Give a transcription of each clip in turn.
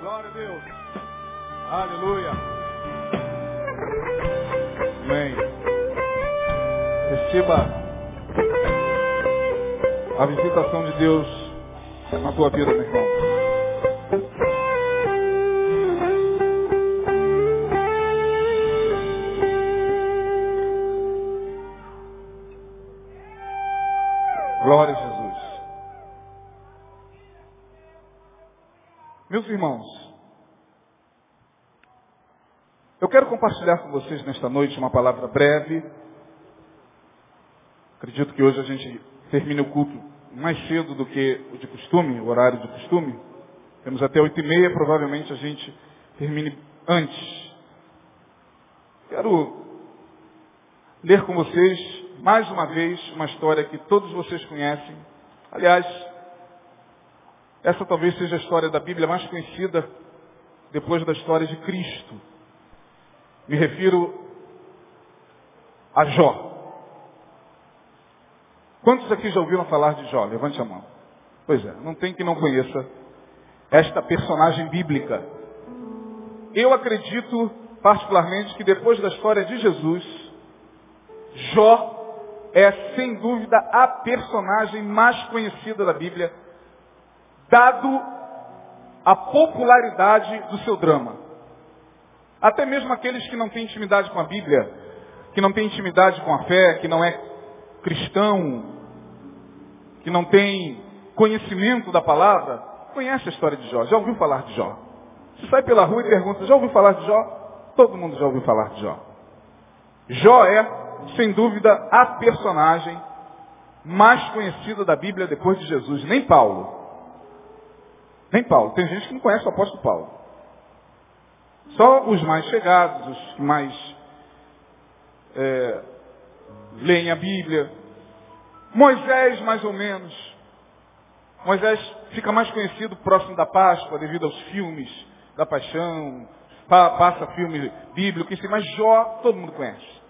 Glória a Deus. Aleluia. Amém. Receba a visitação de Deus na tua vida, meu irmão. Compartilhar com vocês nesta noite uma palavra breve. Acredito que hoje a gente termine o culto mais cedo do que o de costume, o horário de costume. Temos até oito e meia, provavelmente a gente termine antes. Quero ler com vocês mais uma vez uma história que todos vocês conhecem. Aliás, essa talvez seja a história da Bíblia mais conhecida depois da história de Cristo. Me refiro a Jó. Quantos aqui já ouviram falar de Jó? Levante a mão. Pois é, não tem que não conheça esta personagem bíblica. Eu acredito particularmente que depois da história de Jesus, Jó é sem dúvida a personagem mais conhecida da Bíblia, dado a popularidade do seu drama. Até mesmo aqueles que não têm intimidade com a Bíblia, que não têm intimidade com a fé, que não é cristão, que não tem conhecimento da palavra, conhece a história de Jó, já ouviu falar de Jó. Você sai pela rua e pergunta, já ouviu falar de Jó? Todo mundo já ouviu falar de Jó. Jó é sem dúvida, a personagem mais conhecida da Bíblia depois de Jesus. Nem Paulo. Nem Paulo. Tem gente que não conhece o apóstolo Paulo. Só os mais chegados, os que mais é, leem a Bíblia. Moisés, mais ou menos. Moisés fica mais conhecido próximo da Páscoa, devido aos filmes da paixão, passa filme bíblico, mas Jó todo mundo conhece.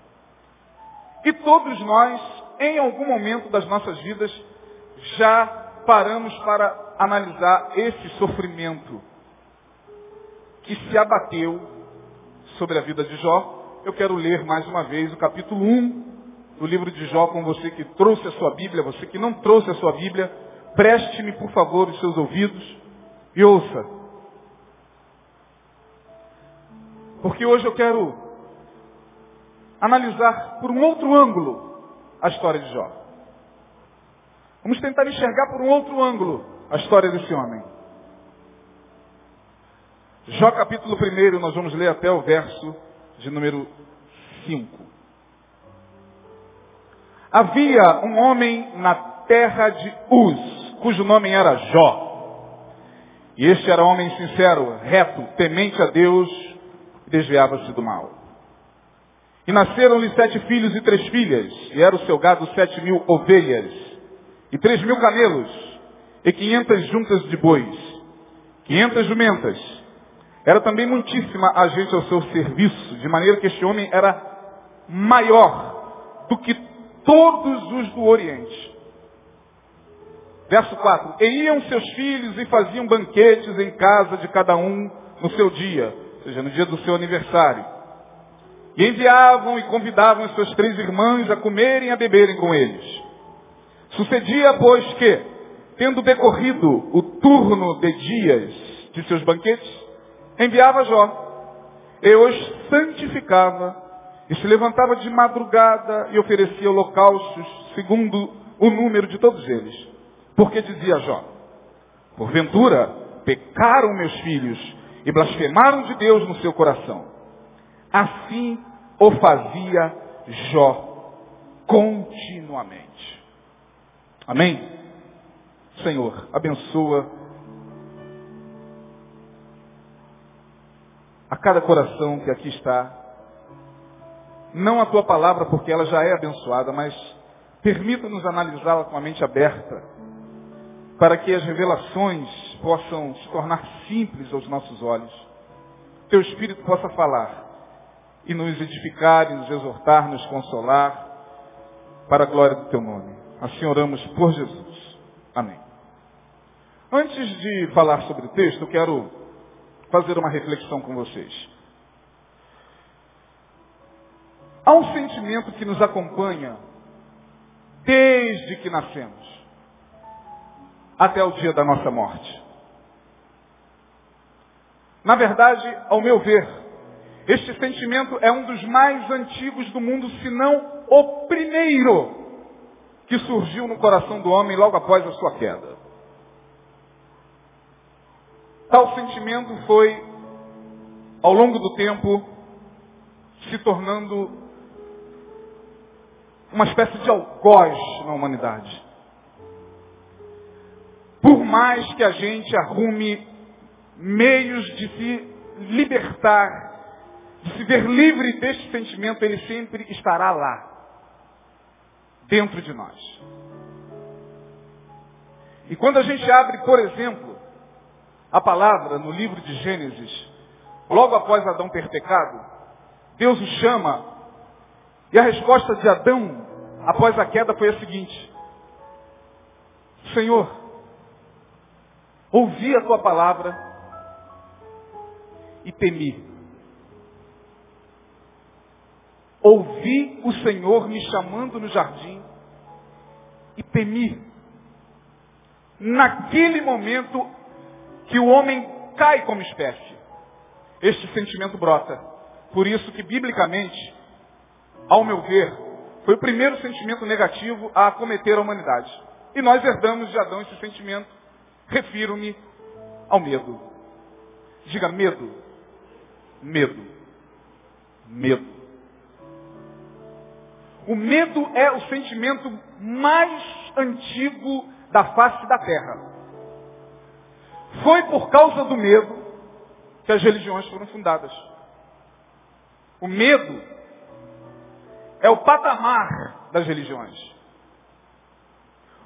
E todos nós, em algum momento das nossas vidas, já paramos para analisar esse sofrimento que se abateu sobre a vida de Jó. Eu quero ler mais uma vez o capítulo 1 do livro de Jó com você que trouxe a sua Bíblia, você que não trouxe a sua Bíblia, preste-me, por favor, os seus ouvidos e ouça. Porque hoje eu quero analisar por um outro ângulo a história de Jó. Vamos tentar enxergar por um outro ângulo a história desse homem. Jó capítulo 1, nós vamos ler até o verso de número 5. Havia um homem na terra de Uz, cujo nome era Jó. E este era homem sincero, reto, temente a Deus, e desviava-se do mal. E nasceram-lhe sete filhos e três filhas, e era o seu gado sete mil ovelhas, e três mil camelos, e quinhentas juntas de bois, quinhentas jumentas. Era também muitíssima a gente ao seu serviço, de maneira que este homem era maior do que todos os do Oriente. Verso 4. E iam seus filhos e faziam banquetes em casa de cada um no seu dia, ou seja, no dia do seu aniversário. E enviavam e convidavam as suas três irmãs a comerem e a beberem com eles. Sucedia, pois, que, tendo decorrido o turno de dias de seus banquetes, enviava Jó. E os santificava e se levantava de madrugada e oferecia holocaustos segundo o número de todos eles. Porque dizia Jó, porventura pecaram meus filhos e blasfemaram de Deus no seu coração. Assim o fazia Jó continuamente. Amém? Senhor, abençoa a cada coração que aqui está. Não a tua palavra, porque ela já é abençoada, mas permita-nos analisá-la com a mente aberta, para que as revelações possam se tornar simples aos nossos olhos. Teu Espírito possa falar e nos edificar, e nos exortar, nos consolar, para a glória do teu nome. Assim oramos por Jesus. Amém. Antes de falar sobre o texto, eu quero fazer uma reflexão com vocês. Há um sentimento que nos acompanha desde que nascemos até o dia da nossa morte. Na verdade, ao meu ver, este sentimento é um dos mais antigos do mundo, se não o primeiro que surgiu no coração do homem logo após a sua queda. Tal sentimento foi, ao longo do tempo, se tornando uma espécie de algoz na humanidade. Por mais que a gente arrume meios de se libertar, de se ver livre deste sentimento, ele sempre estará lá, dentro de nós. E quando a gente abre, por exemplo, a palavra no livro de Gênesis, logo após Adão ter pecado, Deus o chama, e a resposta de Adão após a queda foi a seguinte: Senhor, ouvi a tua palavra e temi. Ouvi o Senhor me chamando no jardim e temi. Naquele momento que o homem cai como espécie. Este sentimento brota. Por isso que, biblicamente, ao meu ver, foi o primeiro sentimento negativo a acometer a humanidade. E nós herdamos de Adão esse sentimento. Refiro-me ao medo. Diga medo. Medo. Medo. O medo é o sentimento mais antigo da face da terra. Foi por causa do medo que as religiões foram fundadas. O medo é o patamar das religiões.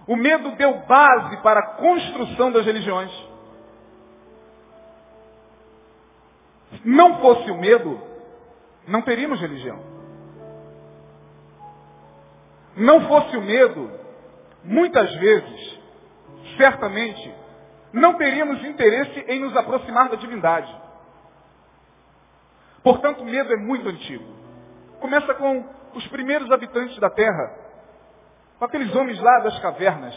O medo deu base para a construção das religiões. Não fosse o medo, não teríamos religião. Não fosse o medo, muitas vezes, certamente, não teríamos interesse em nos aproximar da divindade. Portanto, o medo é muito antigo. Começa com os primeiros habitantes da terra, com aqueles homens lá das cavernas,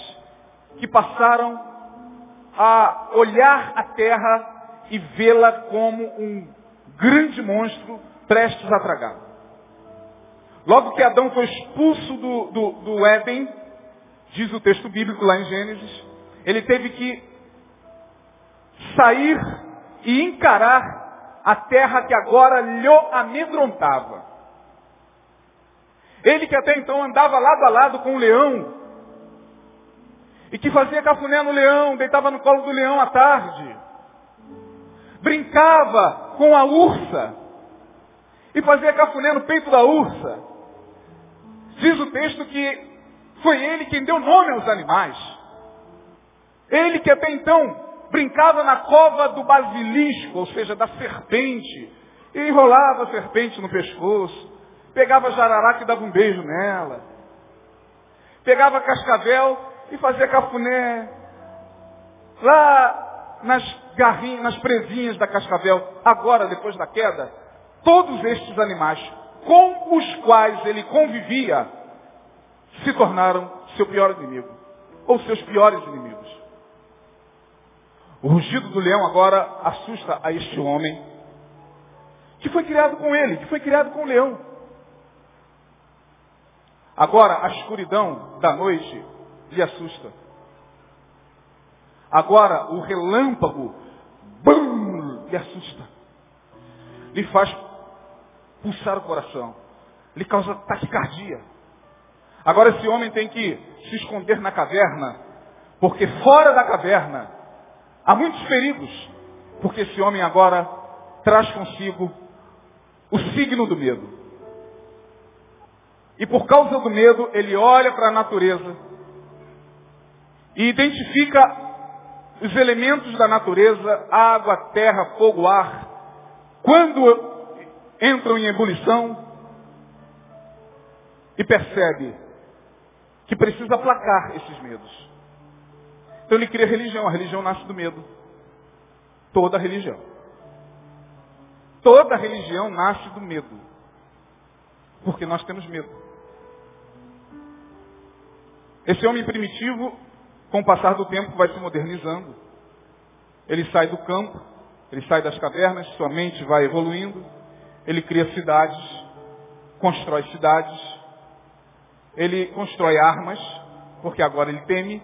que passaram a olhar a terra e vê-la como um grande monstro prestes a tragar. Logo que Adão foi expulso do, do, do Éden, diz o texto bíblico lá em Gênesis, ele teve que sair e encarar a terra que agora lhe amedrontava. Ele que até então andava lado a lado com o leão, e que fazia cafuné no leão, deitava no colo do leão à tarde, brincava com a ursa, e fazia cafuné no peito da ursa. Diz o texto que foi ele quem deu nome aos animais. Ele que até então brincava na cova do basilisco, ou seja, da serpente, e enrolava a serpente no pescoço, pegava a jararaca e dava um beijo nela, pegava cascavel e fazia cafuné lá nas garrinhas, nas presinhas da cascavel. Agora, depois da queda, todos estes animais com os quais ele convivia se tornaram seu pior inimigo, ou seus piores inimigos. O rugido do leão agora assusta a este homem, que foi criado com ele, que foi criado com o leão. Agora, a escuridão da noite lhe assusta. Agora, o relâmpago bum, lhe assusta. Lhe faz pulsar o coração. Lhe causa taquicardia. Agora, esse homem tem que se esconder na caverna, porque fora da caverna Há muitos perigos, porque esse homem agora traz consigo o signo do medo. E por causa do medo, ele olha para a natureza e identifica os elementos da natureza, água, terra, fogo, ar. Quando entram em ebulição e percebe que precisa aplacar esses medos. Então ele cria religião. A religião nasce do medo. Toda religião. Toda religião nasce do medo. Porque nós temos medo. Esse homem primitivo, com o passar do tempo, vai se modernizando. Ele sai do campo, ele sai das cavernas, sua mente vai evoluindo, ele cria cidades, constrói cidades, ele constrói armas, porque agora ele teme,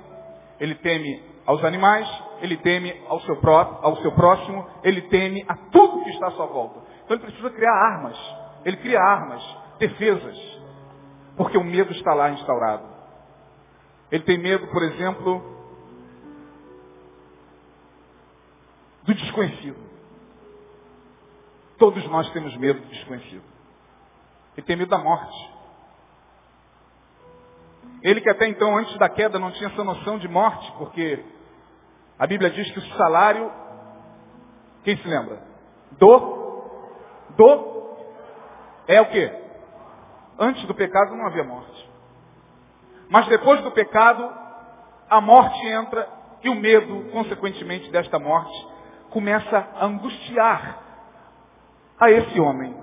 ele teme aos animais, ele teme ao seu, pró, ao seu próximo, ele teme a tudo que está à sua volta. Então ele precisa criar armas. Ele cria armas, defesas, porque o medo está lá instaurado. Ele tem medo, por exemplo, do desconhecido. Todos nós temos medo do desconhecido. Ele tem medo da morte. Ele que até então, antes da queda, não tinha essa noção de morte, porque a Bíblia diz que o salário, quem se lembra? Do, do, é o quê? Antes do pecado não havia morte. Mas depois do pecado, a morte entra e o medo, consequentemente, desta morte, começa a angustiar a esse homem,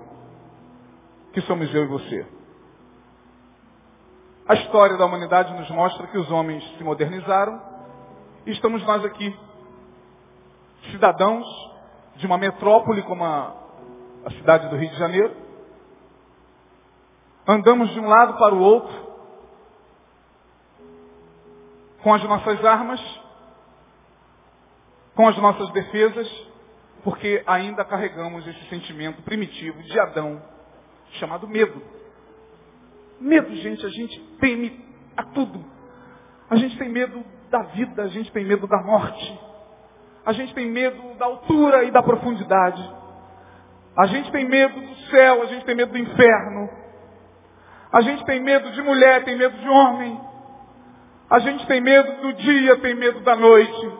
que somos eu e você. A história da humanidade nos mostra que os homens se modernizaram e estamos nós aqui, cidadãos de uma metrópole como a, a cidade do Rio de Janeiro. Andamos de um lado para o outro com as nossas armas, com as nossas defesas, porque ainda carregamos esse sentimento primitivo de Adão, chamado medo. Medo, gente, a gente teme a tudo. A gente tem medo da vida, a gente tem medo da morte. A gente tem medo da altura e da profundidade. A gente tem medo do céu, a gente tem medo do inferno. A gente tem medo de mulher, tem medo de homem. A gente tem medo do dia, tem medo da noite.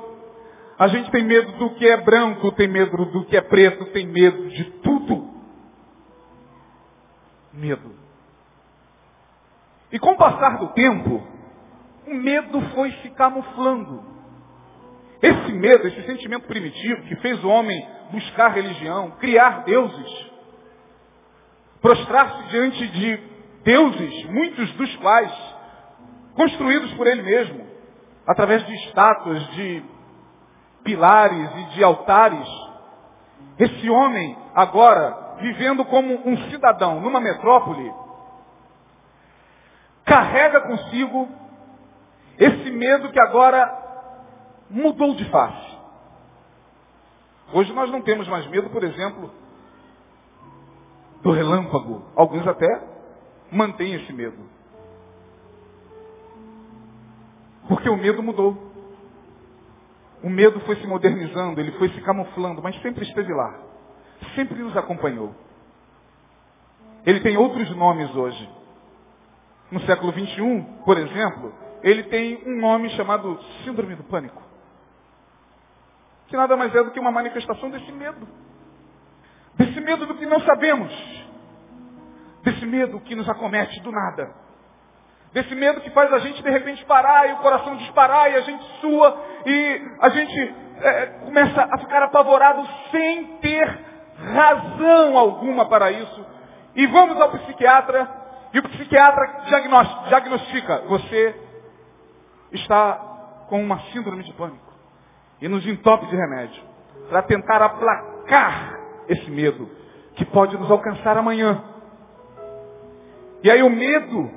A gente tem medo do que é branco, tem medo do que é preto, tem medo de tudo. Medo. E com o passar do tempo, o medo foi se camuflando. Esse medo, esse sentimento primitivo que fez o homem buscar religião, criar deuses, prostrar-se diante de deuses, muitos dos quais construídos por ele mesmo, através de estátuas, de pilares e de altares. Esse homem, agora, vivendo como um cidadão numa metrópole, carrega consigo esse medo que agora mudou de face. Hoje nós não temos mais medo, por exemplo, do relâmpago. Alguns até mantêm esse medo. Porque o medo mudou. O medo foi se modernizando, ele foi se camuflando, mas sempre esteve lá. Sempre nos acompanhou. Ele tem outros nomes hoje. No século XXI, por exemplo, ele tem um nome chamado Síndrome do Pânico. Que nada mais é do que uma manifestação desse medo. Desse medo do que não sabemos. Desse medo que nos acomete do nada. Desse medo que faz a gente de repente parar e o coração disparar e a gente sua e a gente é, começa a ficar apavorado sem ter razão alguma para isso. E vamos ao psiquiatra e o psiquiatra diagnostica, você está com uma síndrome de pânico e nos entope de remédio para tentar aplacar esse medo que pode nos alcançar amanhã. E aí o medo,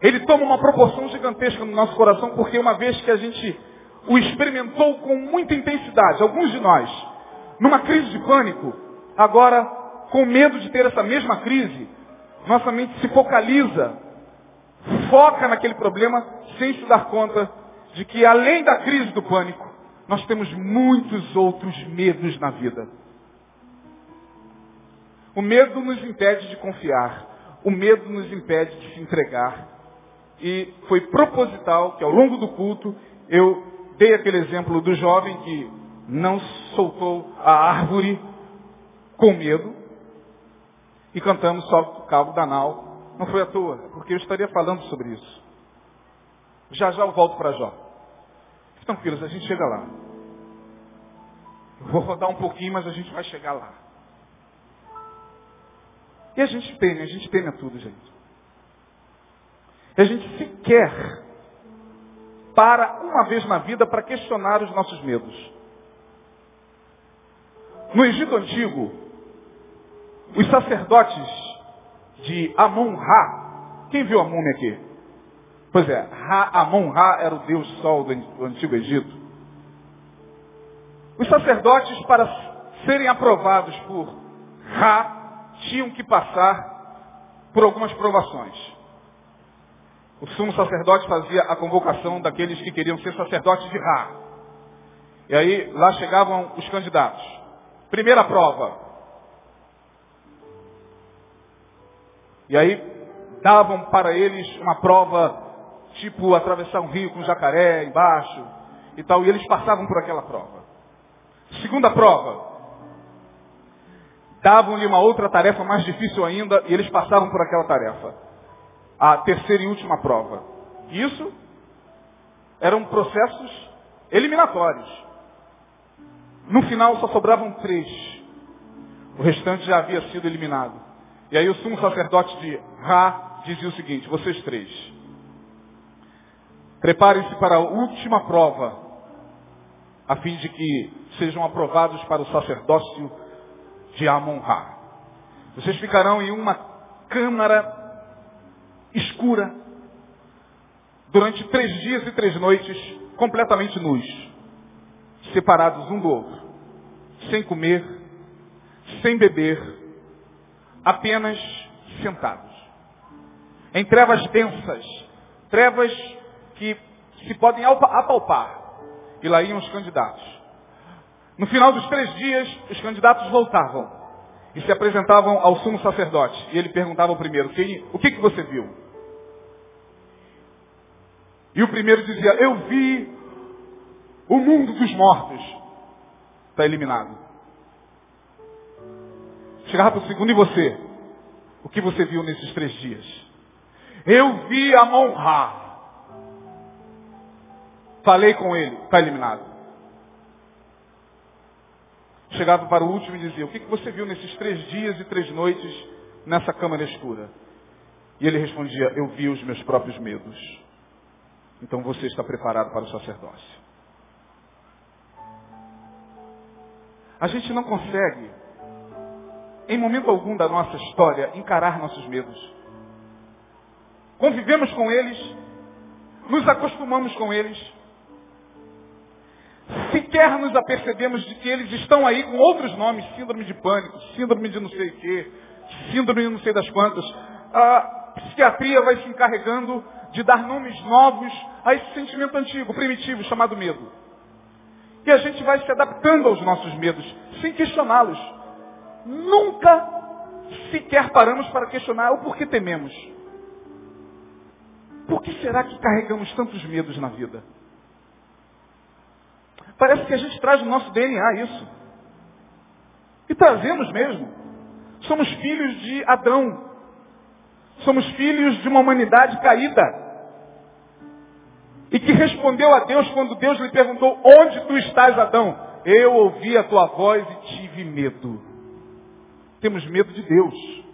ele toma uma proporção gigantesca no nosso coração, porque uma vez que a gente o experimentou com muita intensidade, alguns de nós, numa crise de pânico, agora, com medo de ter essa mesma crise, nossa mente se focaliza foca naquele problema sem se dar conta de que além da crise do pânico, nós temos muitos outros medos na vida. O medo nos impede de confiar. O medo nos impede de se entregar. E foi proposital que ao longo do culto eu dei aquele exemplo do jovem que não soltou a árvore com medo e cantamos só o cabo da nau não foi à toa, porque eu estaria falando sobre isso. Já já eu volto para Jó. Tranquilos, a gente chega lá. Eu vou rodar um pouquinho, mas a gente vai chegar lá. E a gente teme, a gente teme a tudo, gente. E a gente sequer para uma vez na vida para questionar os nossos medos. No Egito Antigo, os sacerdotes de Amon-Ra, quem viu Amon aqui? Pois é, Amon-Ra era o deus sol do Antigo Egito. Os sacerdotes, para serem aprovados por Ra, tinham que passar por algumas provações. O sumo sacerdote fazia a convocação daqueles que queriam ser sacerdotes de Ra. E aí lá chegavam os candidatos. Primeira prova. E aí davam para eles uma prova tipo atravessar um rio com jacaré embaixo e tal, e eles passavam por aquela prova. Segunda prova. Davam-lhe uma outra tarefa mais difícil ainda e eles passavam por aquela tarefa. A terceira e última prova. Isso eram processos eliminatórios. No final só sobravam três. O restante já havia sido eliminado. E aí o sumo sacerdote de Ra dizia o seguinte, vocês três, preparem-se para a última prova, a fim de que sejam aprovados para o sacerdócio de Amon-Ra. Vocês ficarão em uma câmara escura durante três dias e três noites, completamente nus, separados um do outro, sem comer, sem beber, apenas sentados. Em trevas densas, trevas que se podem apalpar. E lá iam os candidatos. No final dos três dias, os candidatos voltavam e se apresentavam ao sumo sacerdote. E ele perguntava ao primeiro, o que, que você viu? E o primeiro dizia, eu vi o mundo dos mortos. Está eliminado. Chegava para o segundo, e você? O que você viu nesses três dias? Eu vi a Monra. Falei com ele, está eliminado. Chegava para o último e dizia, o que você viu nesses três dias e três noites nessa câmara escura? E ele respondia, eu vi os meus próprios medos. Então você está preparado para o sacerdócio. A gente não consegue, em momento algum da nossa história, encarar nossos medos. Convivemos com eles, nos acostumamos com eles, sequer nos apercebemos de que eles estão aí com outros nomes, síndrome de pânico, síndrome de não sei o quê, síndrome de não sei das quantas. A psiquiatria vai se encarregando de dar nomes novos a esse sentimento antigo, primitivo, chamado medo. E a gente vai se adaptando aos nossos medos, sem questioná-los. Nunca sequer paramos para questionar o porquê tememos. Por que será que carregamos tantos medos na vida? Parece que a gente traz no nosso DNA isso. E trazemos mesmo. Somos filhos de Adão. Somos filhos de uma humanidade caída. E que respondeu a Deus quando Deus lhe perguntou, onde tu estás, Adão? Eu ouvi a tua voz e tive medo. Temos medo de Deus.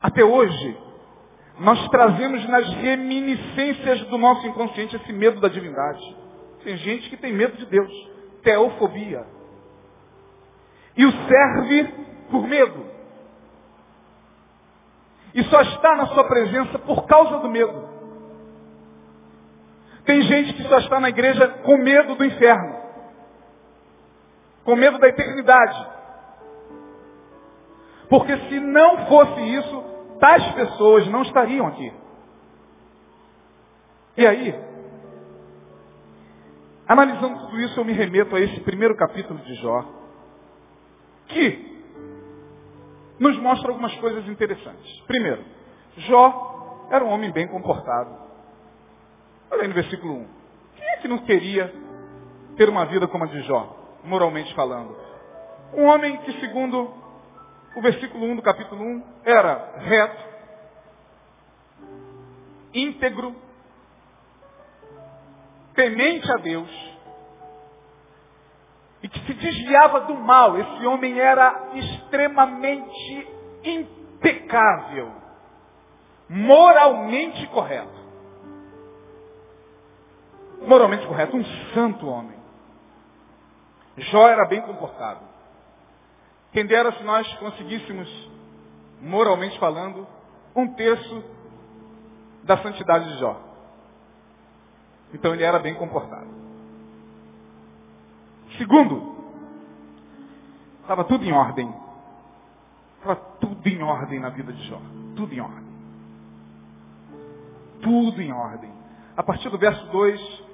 Até hoje, nós trazemos nas reminiscências do nosso inconsciente esse medo da divindade. Tem gente que tem medo de Deus. Teofobia. E o serve por medo. E só está na sua presença por causa do medo. Tem gente que só está na igreja com medo do inferno. Com medo da eternidade. Porque se não fosse isso, tais pessoas não estariam aqui. E aí, Analisando tudo isso, eu me remeto a esse primeiro capítulo de Jó, que nos mostra algumas coisas interessantes. Primeiro, Jó era um homem bem comportado. Olha aí no versículo 1. Quem é que não queria ter uma vida como a de Jó, moralmente falando? Um homem que, segundo o versículo 1 do capítulo 1, era reto, íntegro, temente a Deus, e que se desviava do mal. Esse homem era extremamente impecável, moralmente correto. Moralmente correto, um santo homem. Jó era bem comportado. Quem dera se nós conseguíssemos, moralmente falando, um terço da santidade de Jó. Então ele era bem comportado. Segundo, estava tudo em ordem. Estava tudo em ordem na vida de Jó. Tudo em ordem. Tudo em ordem. A partir do verso 2,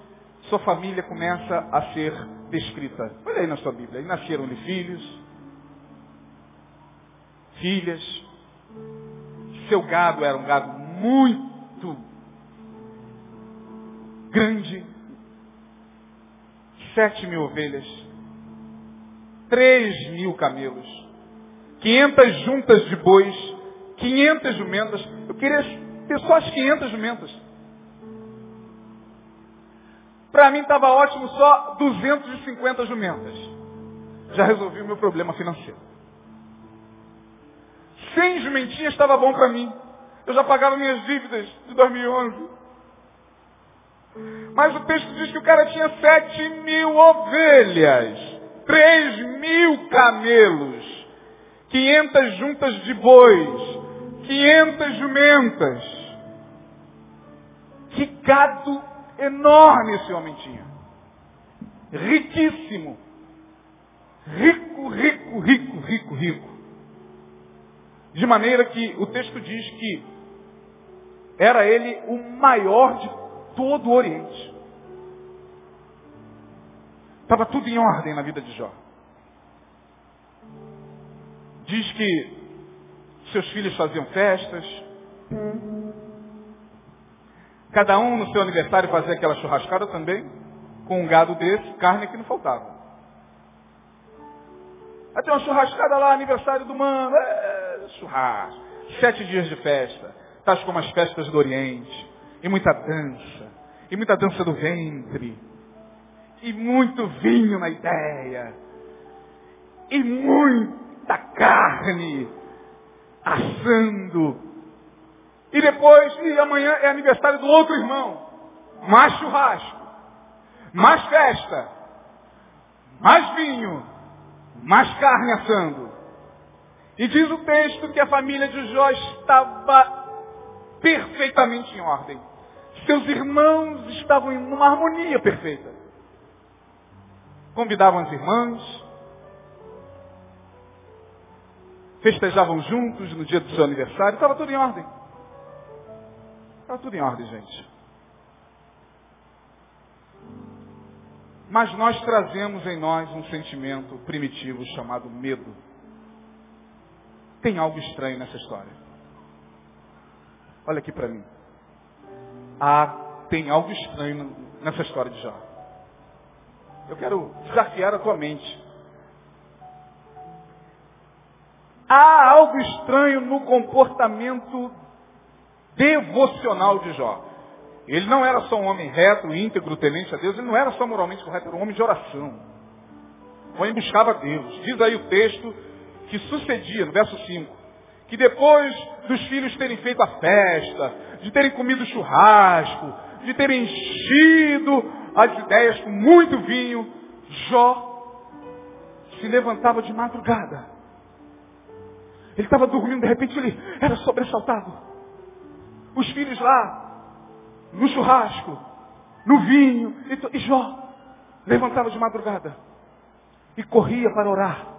sua família começa a ser descrita. Olha aí na sua Bíblia. Aí nasceram-lhe filhos, filhas. Seu gado era um gado muito grande. Sete mil ovelhas. Três mil camelos. Quinhentas juntas de bois. Quinhentas jumentas. Eu queria ter só as quinhentas jumentas. Para mim estava ótimo só 250 jumentas. Já resolvi o meu problema financeiro. 100 jumentinhas estava bom para mim. Eu já pagava minhas dívidas de 2011. Mas o texto diz que o cara tinha 7 mil ovelhas, 3 mil camelos, 500 juntas de bois, 500 jumentas. Que gado enorme esse homem tinha. Riquíssimo. Rico, rico, rico, rico, rico. De maneira que o texto diz que era ele o maior de todo o Oriente. Estava tudo em ordem na vida de Jó. Diz que seus filhos faziam festas, Cada um no seu aniversário fazia aquela churrascada também, com um gado desse, carne que não faltava. Tem uma churrascada lá, aniversário do mano, é, churrasco. Sete dias de festa, tais como as festas do Oriente. E muita dança, e muita dança do ventre. E muito vinho na ideia. E muita carne assando e depois, e amanhã é aniversário do outro irmão. Mais churrasco. Mais festa. Mais vinho. Mais carne assando. E diz o texto que a família de Jó estava perfeitamente em ordem. Seus irmãos estavam em uma harmonia perfeita. Convidavam as irmãs, festejavam juntos no dia do seu aniversário, estava tudo em ordem. Está tudo em ordem, gente. Mas nós trazemos em nós um sentimento primitivo chamado medo. Tem algo estranho nessa história. Olha aqui para mim. Ah, tem algo estranho nessa história de Jó. Eu quero desafiar a tua mente. Há algo estranho no comportamento devocional de Jó. Ele não era só um homem reto, íntegro, temente a Deus, ele não era só moralmente correto, era um homem de oração. Um homem buscava Deus. Diz aí o texto que sucedia, no verso 5, que depois dos filhos terem feito a festa, de terem comido churrasco, de terem enchido as ideias com muito vinho, Jó se levantava de madrugada. Ele estava dormindo, de repente ele era sobressaltado. Os filhos lá, no churrasco, no vinho. E, Jó levantava de madrugada e corria para orar.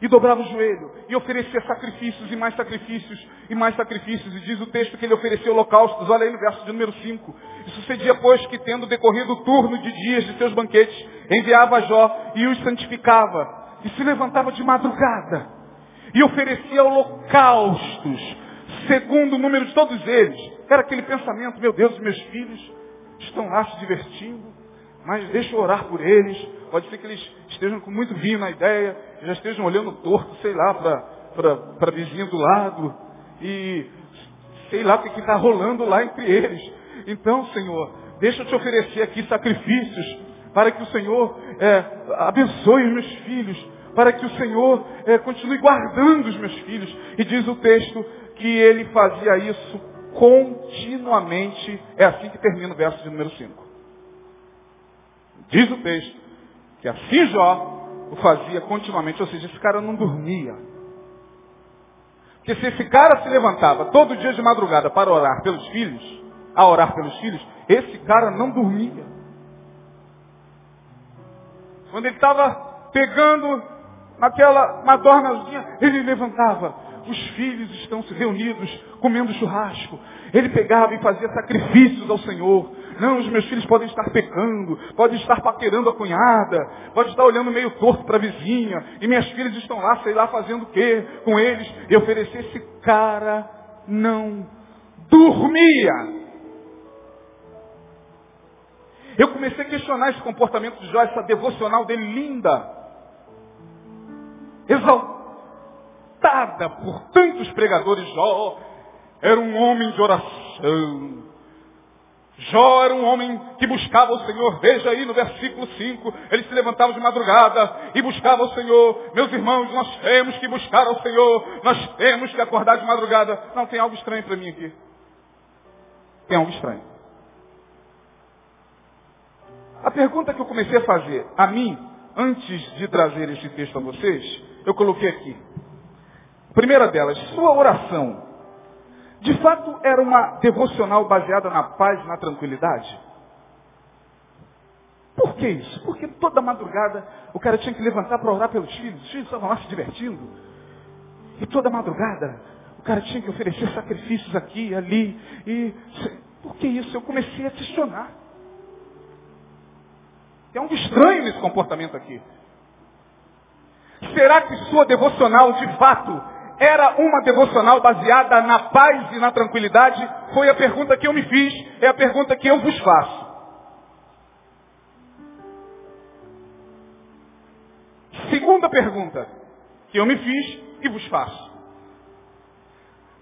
E dobrava o joelho e oferecia sacrifícios e mais sacrifícios e mais sacrifícios. E diz o texto que ele oferecia holocaustos. Olha aí no verso de número 5. E sucedia, pois, que tendo decorrido o turno de dias de seus banquetes, enviava Jó e os santificava. E se levantava de madrugada e oferecia holocaustos segundo o número de todos eles. Era aquele pensamento, meu Deus, meus filhos estão lá se divertindo, mas deixa eu orar por eles. Pode ser que eles estejam com muito vinho na ideia, já estejam olhando torto, sei lá, para a vizinha do lado. E sei lá o que está rolando lá entre eles. Então, Senhor, deixa eu te oferecer aqui sacrifícios para que o Senhor é, abençoe os meus filhos, para que o Senhor é, continue guardando os meus filhos. E diz o texto que ele fazia isso continuamente. É assim que termina o verso de número 5. Diz o texto que assim Jó o fazia continuamente, ou seja, esse cara não dormia. Porque se esse cara se levantava todo dia de madrugada para orar pelos filhos, a orar pelos filhos, esse cara não dormia. Quando ele estava pegando naquela madornazinha, ele levantava. Os filhos estão se reunidos, comendo churrasco. Ele pegava e fazia sacrifícios ao Senhor. Não, os meus filhos podem estar pecando, podem estar paquerando a cunhada, podem estar olhando meio torto para a vizinha, e minhas filhas estão lá, sei lá, fazendo o quê com eles. E oferecer esse cara não dormia. Eu comecei a questionar esse comportamento de Jó, essa devocional dele linda. Exaltada por tantos pregadores, Jó era um homem de oração. Jó era um homem que buscava o Senhor. Veja aí no versículo 5. Ele se levantava de madrugada e buscava o Senhor. Meus irmãos, nós temos que buscar ao Senhor. Nós temos que acordar de madrugada. Não, tem algo estranho para mim aqui. Tem algo estranho. A pergunta que eu comecei a fazer a mim, antes de trazer esse texto a vocês, eu coloquei aqui. Primeira delas, sua oração de fato era uma devocional baseada na paz e na tranquilidade? Por que isso? Porque toda madrugada o cara tinha que levantar para orar pelos filhos, os filhos estavam lá se divertindo. E toda madrugada o cara tinha que oferecer sacrifícios aqui ali. E por que isso? Eu comecei a questionar. Tem algo estranho nesse comportamento aqui. Será que sua devocional de fato era uma devocional baseada na paz e na tranquilidade? Foi a pergunta que eu me fiz, é a pergunta que eu vos faço. Segunda pergunta que eu me fiz e vos faço.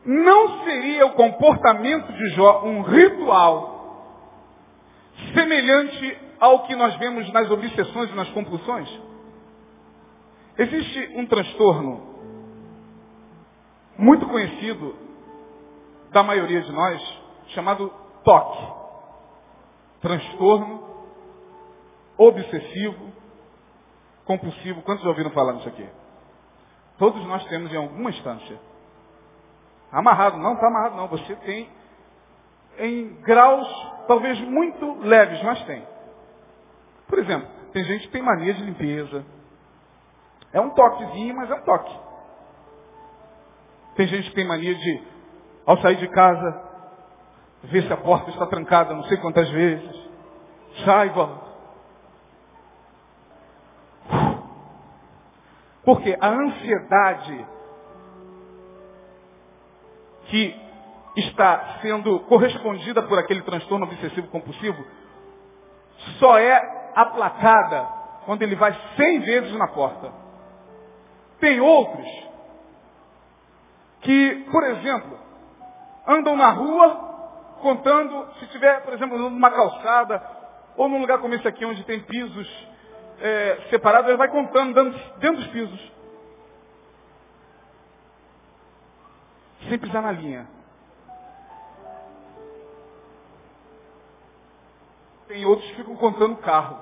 Não seria o comportamento de Jó um ritual semelhante ao que nós vemos nas obsessões e nas compulsões? Existe um transtorno muito conhecido da maioria de nós, chamado TOC. Transtorno obsessivo compulsivo. Quantos já ouviram falar nisso aqui? Todos nós temos em alguma instância. Amarrado, não está amarrado não. Você tem em graus talvez muito leves, mas tem. Por exemplo, tem gente que tem mania de limpeza. É um toquezinho, mas é um toque. Tem gente que tem mania de, ao sair de casa, ver se a porta está trancada não sei quantas vezes. Sai, volta. Porque a ansiedade que está sendo correspondida por aquele transtorno obsessivo compulsivo só é aplacada quando ele vai cem vezes na porta. Tem outros que, por exemplo, andam na rua contando, se tiver, por exemplo, numa calçada, ou num lugar como esse aqui, onde tem pisos é, separados, ele vai contando, dentro dos pisos. Sem pisar na linha. Tem outros que ficam contando carro.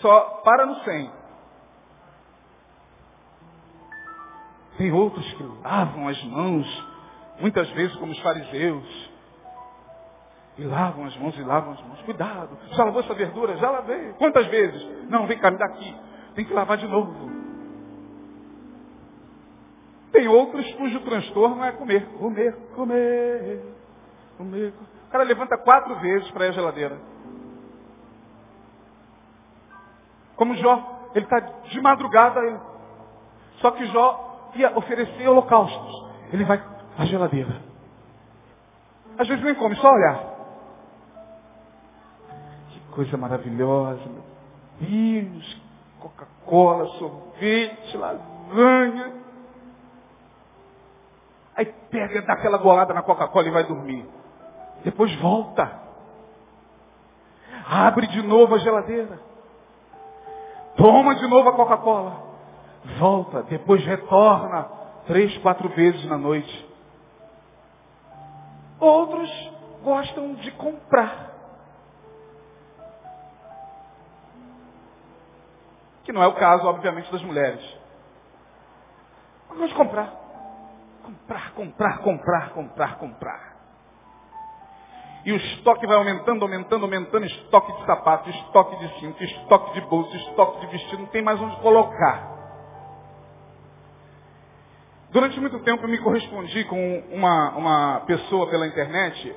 Só para no 100. Tem outros que lavam as mãos, muitas vezes como os fariseus. E lavam as mãos e lavam as mãos. Cuidado, já lavou essa verdura? Já lavei. Quantas vezes? Não, vem cá, me dá aqui. Tem que lavar de novo. Tem outros cujo transtorno é comer. Comer, comer, comer. O cara levanta quatro vezes para ir à geladeira. Como Jó, ele está de madrugada, ele... só que Jó ia oferecer holocaustos. Ele vai à geladeira. Às vezes nem come, só olhar. Que coisa maravilhosa. Vinhos, Coca-Cola, sorvete, lasanha. Aí pega, dá aquela golada na Coca-Cola e vai dormir. Depois volta. Abre de novo a geladeira. Toma de novo a Coca-Cola. Volta. Depois retorna três, quatro vezes na noite. Outros gostam de comprar. Que não é o caso, obviamente, das mulheres. Gosto de comprar. Comprar, comprar, comprar, comprar, comprar. E o estoque vai aumentando, aumentando, aumentando, estoque de sapato, estoque de cinto, estoque de bolsa, estoque de vestido, não tem mais onde colocar. Durante muito tempo eu me correspondi com uma, uma pessoa pela internet,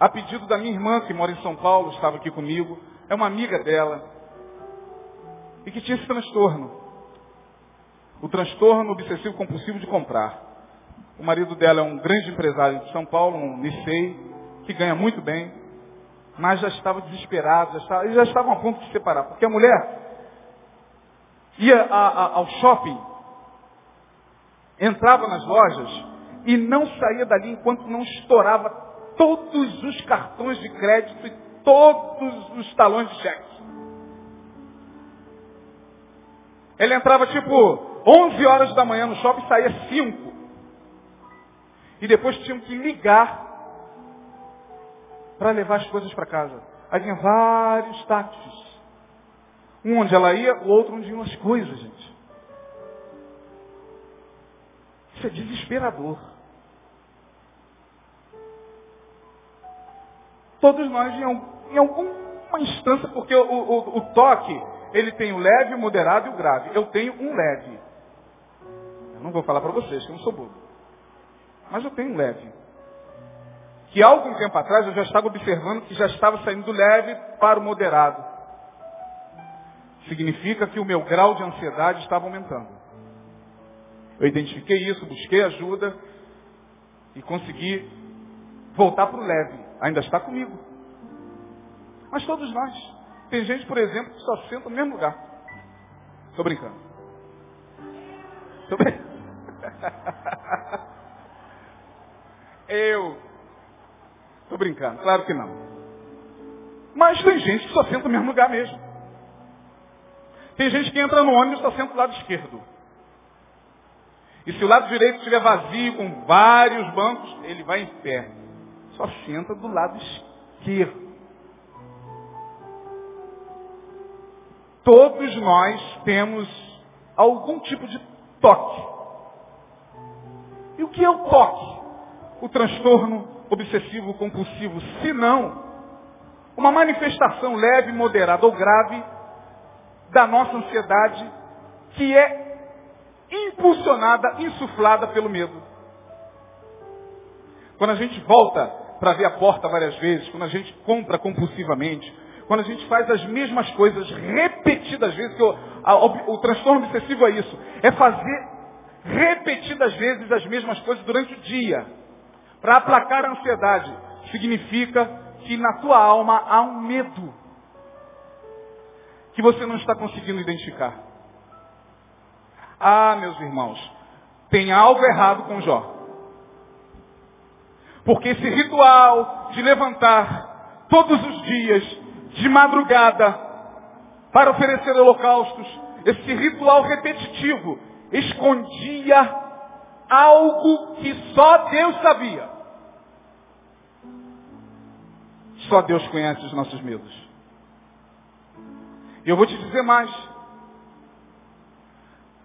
a pedido da minha irmã, que mora em São Paulo, estava aqui comigo, é uma amiga dela, e que tinha esse transtorno. O transtorno obsessivo compulsivo de comprar. O marido dela é um grande empresário de São Paulo, um Nicei, que ganha muito bem, mas já estava desesperado, já estava, já estavam a ponto de se separar, porque a mulher ia a, a, ao shopping, entrava nas lojas e não saía dali enquanto não estourava todos os cartões de crédito e todos os talões de cheque. Ele entrava tipo 11 horas da manhã no shopping e saía 5. E depois tinham que ligar para levar as coisas para casa. Aí vinha vários táxis. Um onde ela ia, o outro onde iam as coisas, gente. Isso é desesperador. Todos nós, em, alguma instância, porque o, o, o toque, ele tem o leve, o moderado e o grave. Eu tenho um leve. Eu não vou falar para vocês, que eu não sou bobo. Mas eu tenho um leve. Que algum tempo atrás eu já estava observando que já estava saindo do leve para o moderado. Significa que o meu grau de ansiedade estava aumentando. Eu identifiquei isso, busquei ajuda e consegui voltar para o leve. Ainda está comigo. Mas todos nós. Tem gente, por exemplo, que só senta no mesmo lugar. Estou brincando. Estou brincando. Eu. Estou brincando, claro que não. Mas tem gente que só senta no mesmo lugar mesmo. Tem gente que entra no ônibus e só senta do lado esquerdo. E se o lado direito estiver vazio, com vários bancos, ele vai em pé. Só senta do lado esquerdo. Todos nós temos algum tipo de toque. E o que é o toque? O transtorno obsessivo compulsivo. Se não, uma manifestação leve, moderada ou grave da nossa ansiedade que é impulsionada, insuflada pelo medo. Quando a gente volta para ver a porta várias vezes, quando a gente compra compulsivamente, quando a gente faz as mesmas coisas repetidas vezes, que o, a, o, o transtorno obsessivo é isso, é fazer repetidas vezes as mesmas coisas durante o dia, para aplacar a ansiedade, significa que na tua alma há um medo que você não está conseguindo identificar. Ah, meus irmãos, tem algo errado com Jó. Porque esse ritual de levantar todos os dias de madrugada para oferecer holocaustos, esse ritual repetitivo, escondia algo que só Deus sabia. Só Deus conhece os nossos medos. E eu vou te dizer mais.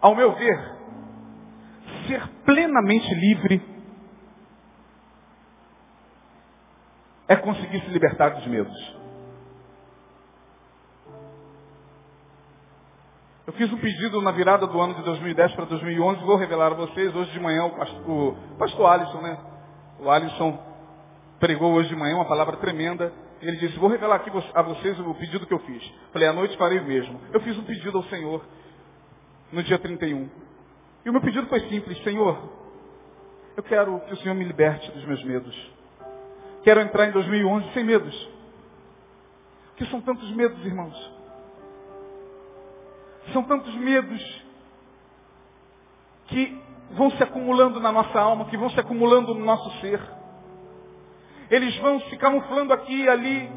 Ao meu ver, ser plenamente livre é conseguir se libertar dos medos. Eu fiz um pedido na virada do ano de 2010 para 2011, vou revelar a vocês. Hoje de manhã o pastor, o pastor Alisson, né? O Alisson pregou hoje de manhã uma palavra tremenda. Ele disse, vou revelar aqui a vocês o pedido que eu fiz. Falei, à noite farei mesmo. Eu fiz um pedido ao Senhor no dia 31. E o meu pedido foi simples, Senhor, eu quero que o Senhor me liberte dos meus medos. Quero entrar em 2011 sem medos. Que são tantos medos, irmãos. São tantos medos que vão se acumulando na nossa alma, que vão se acumulando no nosso ser. eles vão se camuflando aqui e ali.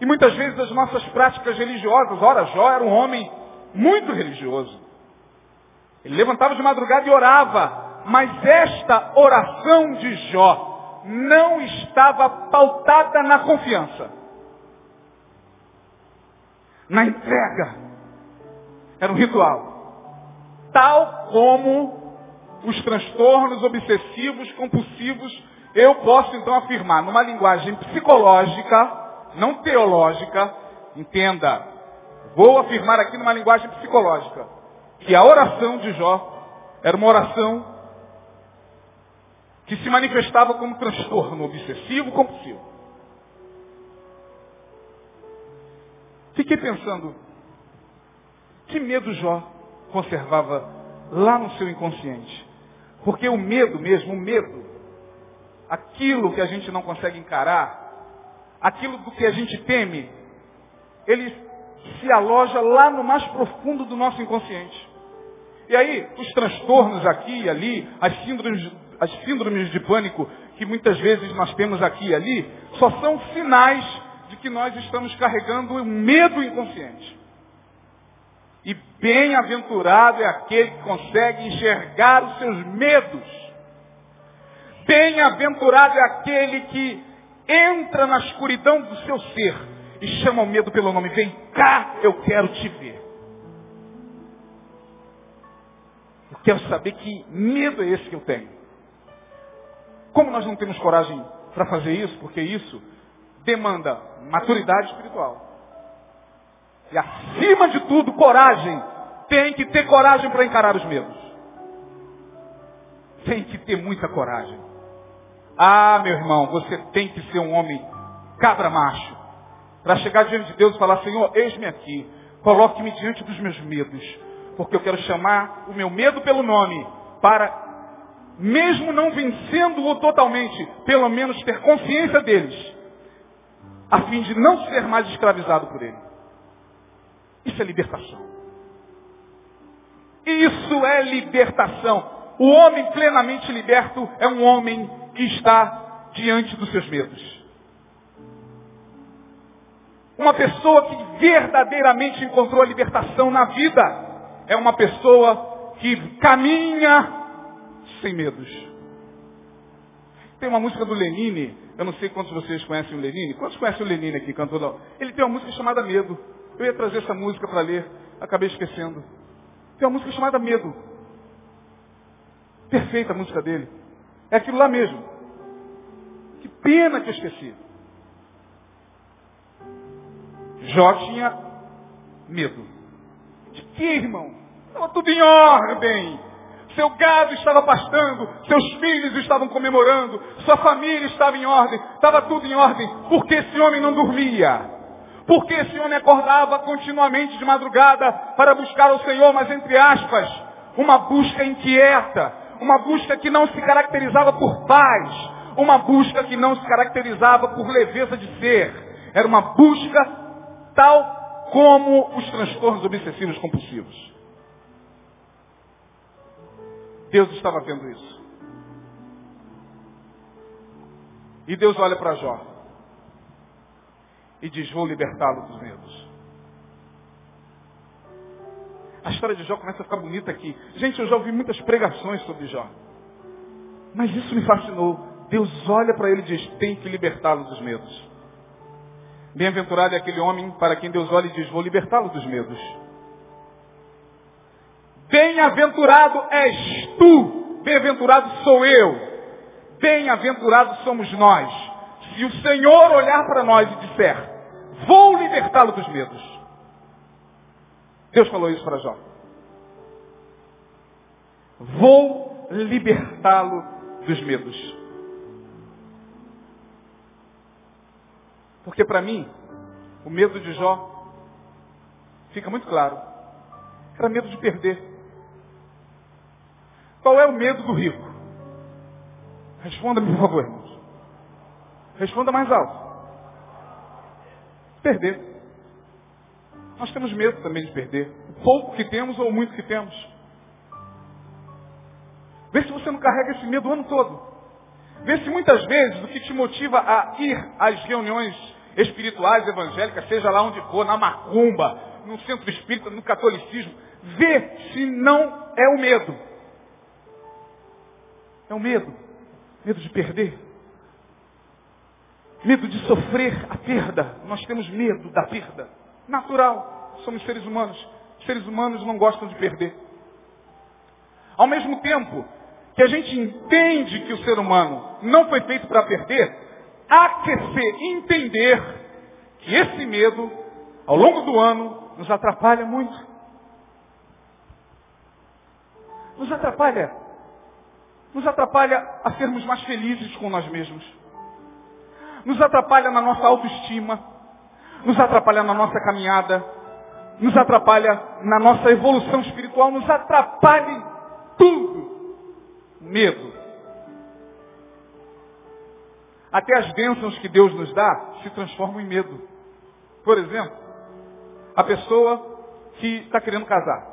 E muitas vezes as nossas práticas religiosas, ora, Jó era um homem muito religioso. Ele levantava de madrugada e orava, mas esta oração de Jó não estava pautada na confiança, na entrega. Era um ritual. Tal como os transtornos obsessivos, compulsivos, eu posso então afirmar, numa linguagem psicológica, não teológica, entenda, vou afirmar aqui numa linguagem psicológica, que a oração de Jó era uma oração que se manifestava como transtorno obsessivo compulsivo. Fiquei pensando, que medo Jó conservava lá no seu inconsciente? Porque o medo mesmo, o medo, aquilo que a gente não consegue encarar, aquilo do que a gente teme, ele se aloja lá no mais profundo do nosso inconsciente. E aí, os transtornos aqui e ali, as síndromes, as síndromes de pânico que muitas vezes nós temos aqui e ali, só são sinais de que nós estamos carregando um medo inconsciente. E bem-aventurado é aquele que consegue enxergar os seus medos. Bem-aventurado é aquele que entra na escuridão do seu ser e chama o medo pelo nome. Vem cá, eu quero te ver. Eu quero saber que medo é esse que eu tenho. Como nós não temos coragem para fazer isso, porque isso demanda maturidade espiritual. E acima de tudo, coragem. Tem que ter coragem para encarar os medos. Tem que ter muita coragem. Ah, meu irmão, você tem que ser um homem cabra macho. Para chegar diante de Deus e falar, Senhor, eis-me aqui. Coloque-me diante dos meus medos. Porque eu quero chamar o meu medo pelo nome. Para, mesmo não vencendo-o totalmente, pelo menos ter consciência deles. A fim de não ser mais escravizado por ele. Isso é libertação. Isso é libertação. O homem plenamente liberto é um homem que está diante dos seus medos. Uma pessoa que verdadeiramente encontrou a libertação na vida é uma pessoa que caminha sem medos. Tem uma música do Lenine, eu não sei quantos de vocês conhecem o Lenine. Quantos conhecem o Lenine aqui, cantor? Ele tem uma música chamada Medo. Eu ia trazer essa música para ler, acabei esquecendo. Tem uma música chamada Medo. Perfeita a música dele. É aquilo lá mesmo. Que pena que eu esqueci. Jó tinha medo. De que, irmão? Estava tudo em ordem. Seu gado estava pastando, seus filhos estavam comemorando, sua família estava em ordem, estava tudo em ordem. Por que esse homem não dormia? Por que esse homem acordava continuamente de madrugada para buscar o Senhor, mas entre aspas, uma busca inquieta, uma busca que não se caracterizava por paz, uma busca que não se caracterizava por leveza de ser. Era uma busca tal como os transtornos obsessivos compulsivos. Deus estava vendo isso. E Deus olha para Jó e diz, vou libertá-lo dos medos. A história de Jó começa a ficar bonita aqui. Gente, eu já ouvi muitas pregações sobre Jó. Mas isso me fascinou. Deus olha para ele e diz, tem que libertá-lo dos medos. Bem-aventurado é aquele homem para quem Deus olha e diz, vou libertá-lo dos medos. Bem-aventurado és tu, bem-aventurado sou eu, bem-aventurado somos nós. Se o Senhor olhar para nós e disser, vou libertá-lo dos medos. Deus falou isso para Jó. Vou libertá-lo dos medos. Porque para mim, o medo de Jó fica muito claro. Era medo de perder. Qual é o medo do rico? Responda-me, por favor, irmãos. Responda mais alto. Perder. Nós temos medo também de perder. O pouco que temos ou o muito que temos. Vê se você não carrega esse medo o ano todo. Vê se muitas vezes o que te motiva a ir às reuniões espirituais evangélicas, seja lá onde for, na macumba, no centro espírita, no catolicismo, vê se não é o medo. É o medo. Medo de perder. Medo de sofrer a perda. Nós temos medo da perda. Natural. Somos seres humanos. Seres humanos não gostam de perder. Ao mesmo tempo que a gente entende que o ser humano não foi feito para perder, se entender que esse medo, ao longo do ano, nos atrapalha muito. Nos atrapalha. Nos atrapalha a sermos mais felizes com nós mesmos. Nos atrapalha na nossa autoestima. Nos atrapalha na nossa caminhada. Nos atrapalha na nossa evolução espiritual. Nos atrapalha em tudo. Medo. Até as bênçãos que Deus nos dá se transformam em medo. Por exemplo, a pessoa que está querendo casar.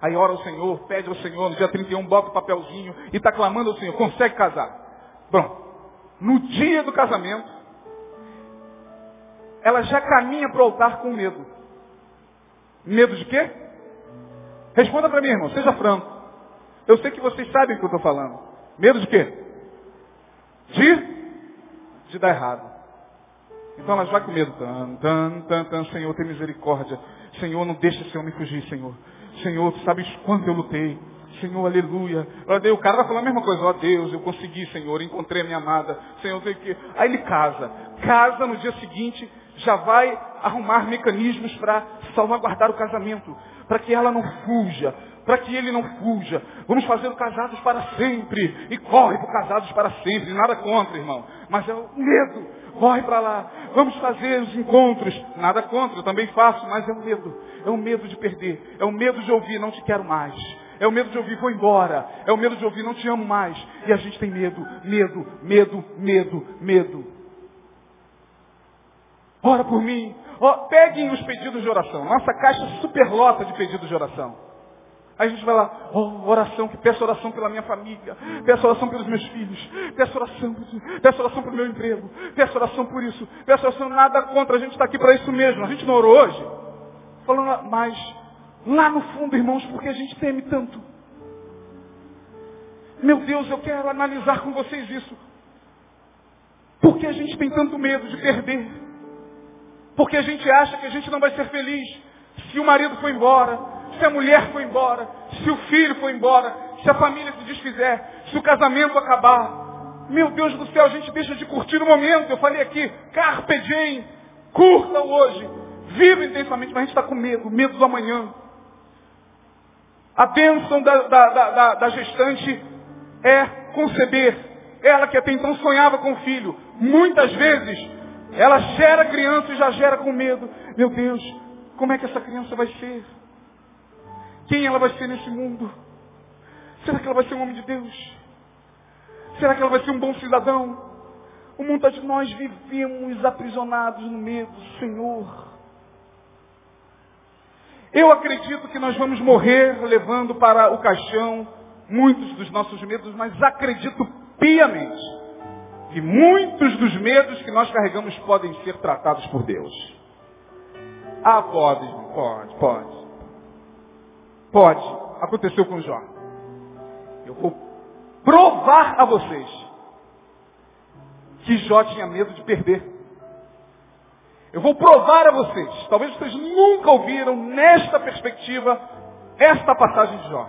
Aí ora ao Senhor, pede ao Senhor, no dia 31 bota o papelzinho e está clamando ao Senhor, consegue casar. Pronto. No dia do casamento, ela já caminha para o altar com medo. Medo de quê? Responda para mim, irmão, seja franco. Eu sei que vocês sabem o que eu estou falando. Medo de quê? De? De dar errado. Então ela já com medo. Tan, tan, tan, tan, Senhor, tem misericórdia. Senhor, não deixe esse homem fugir, Senhor. Senhor, tu sabes quanto eu lutei. Senhor, aleluia. O cara vai falar a mesma coisa. Ó Deus, eu consegui, Senhor, encontrei a minha amada. Senhor, sei que. Aí ele casa. Casa no dia seguinte, já vai arrumar mecanismos para salvaguardar o casamento. Para que ela não fuja. Para que ele não fuja. Vamos fazer o casados para sempre. E corre para casados para sempre. Nada contra, irmão. Mas é o medo. Corre para lá. Vamos fazer os encontros. Nada contra, eu também faço, mas é o medo. É o medo de perder. É o medo de ouvir, não te quero mais. É o medo de ouvir, vou embora. É o medo de ouvir, não te amo mais. E a gente tem medo, medo, medo, medo, medo. Ora por mim. Oh, peguem os pedidos de oração. Nossa caixa superlota de pedidos de oração. Aí a gente vai lá, oh, oração, que peço oração pela minha família, peço oração pelos meus filhos, peço oração, peço oração pelo meu emprego, peço oração por isso, peço oração, nada contra, a gente está aqui para isso mesmo. A gente não orou hoje? Falando, mas lá no fundo, irmãos, porque a gente teme tanto. Meu Deus, eu quero analisar com vocês isso. Porque a gente tem tanto medo de perder. Porque a gente acha que a gente não vai ser feliz se o marido for embora, se a mulher for embora, se o filho for embora, se a família se desfizer, se o casamento acabar. Meu Deus do céu, a gente deixa de curtir o momento. Eu falei aqui, carpe diem, curta hoje, viva intensamente, mas a gente está com medo, medo do amanhã. A bênção da, da, da, da, gestante é conceber. Ela que até então sonhava com o filho. Muitas vezes, ela gera criança e já gera com medo. Meu Deus, como é que essa criança vai ser? Quem ela vai ser nesse mundo? Será que ela vai ser um homem de Deus? Será que ela vai ser um bom cidadão? O mundo de nós vivemos aprisionados no medo, Senhor. Eu acredito que nós vamos morrer levando para o caixão muitos dos nossos medos, mas acredito piamente que muitos dos medos que nós carregamos podem ser tratados por Deus. Ah, pode, pode, pode. Pode. Aconteceu com Jó. Eu vou provar a vocês que Jó tinha medo de perder. Eu vou provar a vocês, talvez vocês nunca ouviram nesta perspectiva esta passagem de Jó.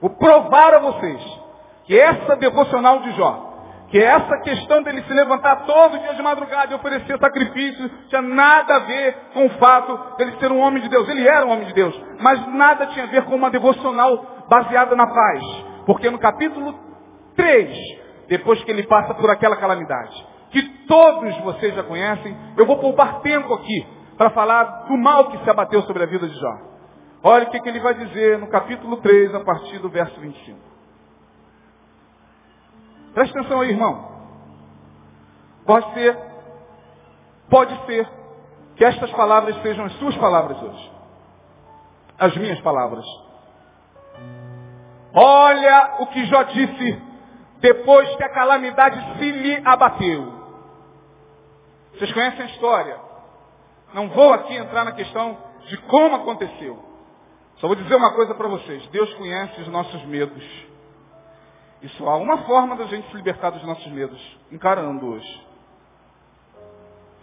Vou provar a vocês que essa devocional de Jó que essa questão dele se levantar todo dia de madrugada e oferecer sacrifício tinha nada a ver com o fato dele ser um homem de Deus. Ele era um homem de Deus, mas nada tinha a ver com uma devocional baseada na paz. Porque no capítulo 3, depois que ele passa por aquela calamidade, que todos vocês já conhecem, eu vou poupar tempo aqui para falar do mal que se abateu sobre a vida de Jó. Olha o que, que ele vai dizer no capítulo 3, a partir do verso 25. Presta atenção aí, irmão. Pode ser, pode ser que estas palavras sejam as suas palavras hoje. As minhas palavras. Olha o que Jó disse depois que a calamidade se lhe abateu. Vocês conhecem a história. Não vou aqui entrar na questão de como aconteceu. Só vou dizer uma coisa para vocês. Deus conhece os nossos medos. Só há uma forma da gente se libertar dos nossos medos, encarando-os.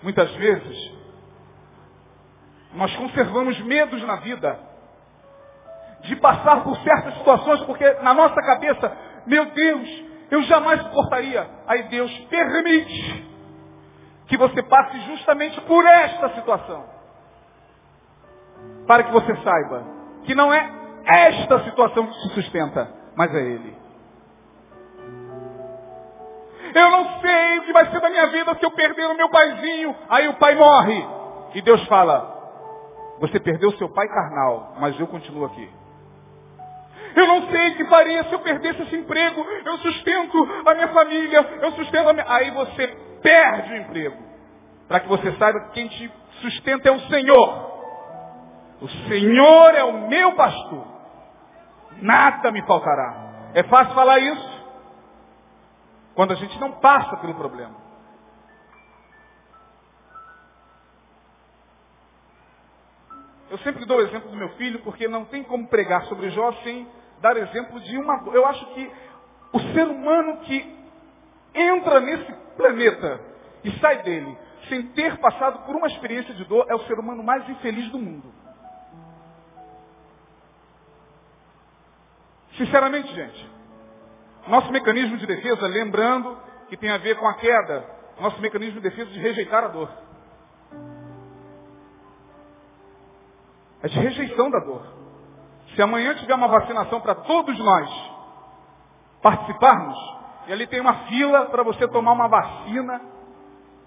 Muitas vezes, nós conservamos medos na vida de passar por certas situações, porque na nossa cabeça, meu Deus, eu jamais suportaria. Aí Deus permite que você passe justamente por esta situação. Para que você saiba que não é esta situação que te sustenta, mas é Ele. Eu não sei o que vai ser da minha vida se eu perder o meu paizinho. Aí o pai morre. E Deus fala, você perdeu seu pai carnal, mas eu continuo aqui. Eu não sei o que faria se eu perdesse esse emprego. Eu sustento a minha família, eu sustento a minha... Aí você perde o emprego. Para que você saiba que quem te sustenta é o Senhor. O Senhor é o meu pastor. Nada me faltará. É fácil falar isso? Quando a gente não passa pelo problema. Eu sempre dou o exemplo do meu filho, porque não tem como pregar sobre Jó sem dar exemplo de uma. Eu acho que o ser humano que entra nesse planeta e sai dele sem ter passado por uma experiência de dor é o ser humano mais infeliz do mundo. Sinceramente, gente, nosso mecanismo de defesa, lembrando que tem a ver com a queda, nosso mecanismo de defesa de rejeitar a dor. É de rejeição da dor. Se amanhã tiver uma vacinação para todos nós participarmos, e ali tem uma fila para você tomar uma vacina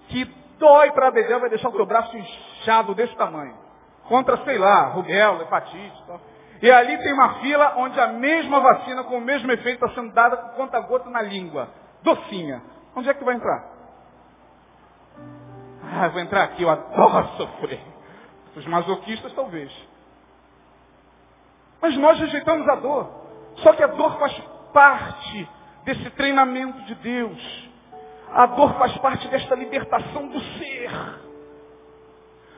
que dói para beber, vai deixar o teu braço inchado desse tamanho. Contra, sei lá, rubéola, hepatite. Tal. E ali tem uma fila onde a mesma vacina com o mesmo efeito está sendo dada com conta gota na língua. Docinha. Onde é que vai entrar? Ah, vou entrar aqui, eu adoro sofrer. Os masoquistas talvez. Mas nós rejeitamos a dor. Só que a dor faz parte desse treinamento de Deus. A dor faz parte desta libertação do ser.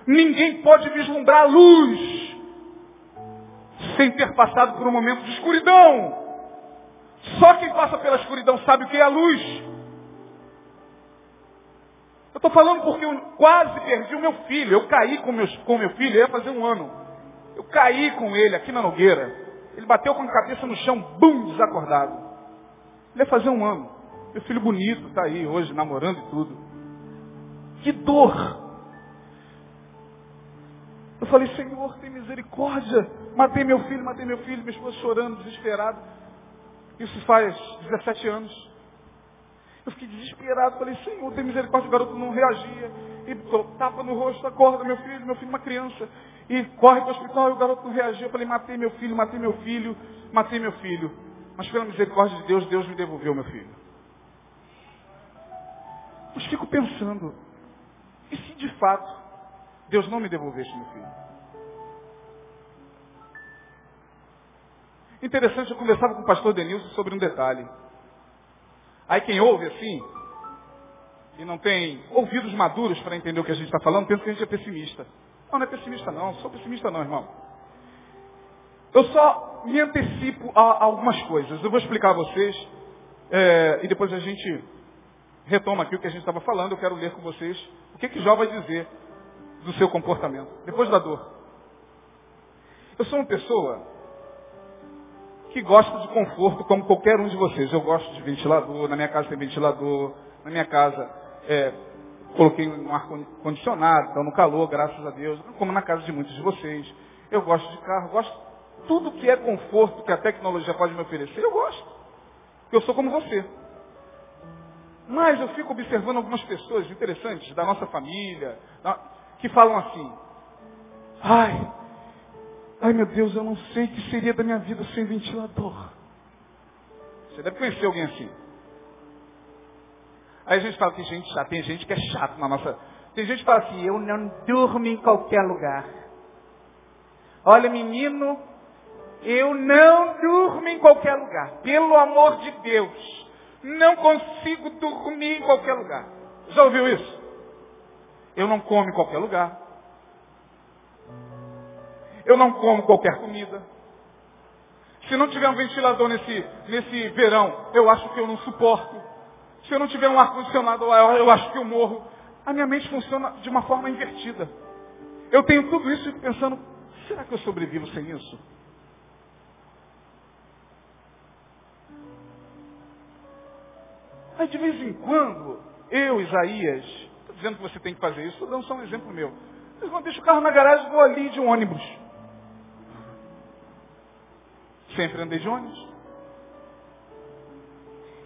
Ninguém pode vislumbrar a luz sem ter passado por um momento de escuridão. Só quem passa pela escuridão sabe o que é a luz. Eu estou falando porque eu quase perdi o meu filho. Eu caí com, meus, com meu filho, ia fazer um ano. Eu caí com ele aqui na Nogueira. Ele bateu com a cabeça no chão, bum, desacordado. Ele ia fazer um ano. Meu filho bonito está aí hoje, namorando e tudo. Que dor! Eu falei, Senhor, tem misericórdia. Matei meu filho, matei meu filho, minha esposa chorando, desesperado. Isso faz 17 anos. Eu fiquei desesperado, falei, Senhor, tem misericórdia, o garoto não reagia. E tapa no rosto, acorda meu filho, meu filho uma criança. E corre para o hospital e o garoto não reagiu. Eu falei, matei meu filho, matei meu filho, matei meu filho. Mas pela misericórdia de Deus, Deus me devolveu meu filho. Mas fico pensando, e se de fato Deus não me devolvesse meu filho? Interessante, eu conversava com o pastor Denilson sobre um detalhe. Aí quem ouve assim, e não tem ouvidos maduros para entender o que a gente está falando, pensa que a gente é pessimista. Não, não é pessimista não, não sou pessimista não, irmão. Eu só me antecipo a, a algumas coisas. Eu vou explicar a vocês é, e depois a gente retoma aqui o que a gente estava falando. Eu quero ler com vocês o que, que Jó vai dizer do seu comportamento, depois da dor. Eu sou uma pessoa que gosta de conforto como qualquer um de vocês. Eu gosto de ventilador, na minha casa tem ventilador, na minha casa é, Coloquei um ar condicionado, então no calor, graças a Deus, como na casa de muitos de vocês. Eu gosto de carro, gosto tudo que é conforto que a tecnologia pode me oferecer, eu gosto. Eu sou como você. Mas eu fico observando algumas pessoas interessantes da nossa família, que falam assim, ai, ai meu Deus, eu não sei o que seria da minha vida sem ventilador. Você deve conhecer alguém assim. Aí a gente fala que gente chata, tem gente que é chato na nossa. Tem gente que fala assim, eu não durmo em qualquer lugar. Olha, menino, eu não durmo em qualquer lugar. Pelo amor de Deus. Não consigo dormir em qualquer lugar. Já ouviu isso? Eu não como em qualquer lugar. Eu não como qualquer comida. Se não tiver um ventilador nesse, nesse verão, eu acho que eu não suporto. Se eu não tiver um ar-condicionado, eu acho que eu morro. A minha mente funciona de uma forma invertida. Eu tenho tudo isso e pensando, será que eu sobrevivo sem isso? Aí de vez em quando, eu, Isaías, estou dizendo que você tem que fazer isso, estou dando só um exemplo meu. Mas quando deixo o carro na garagem, vou ali de ônibus. Sempre andei de ônibus.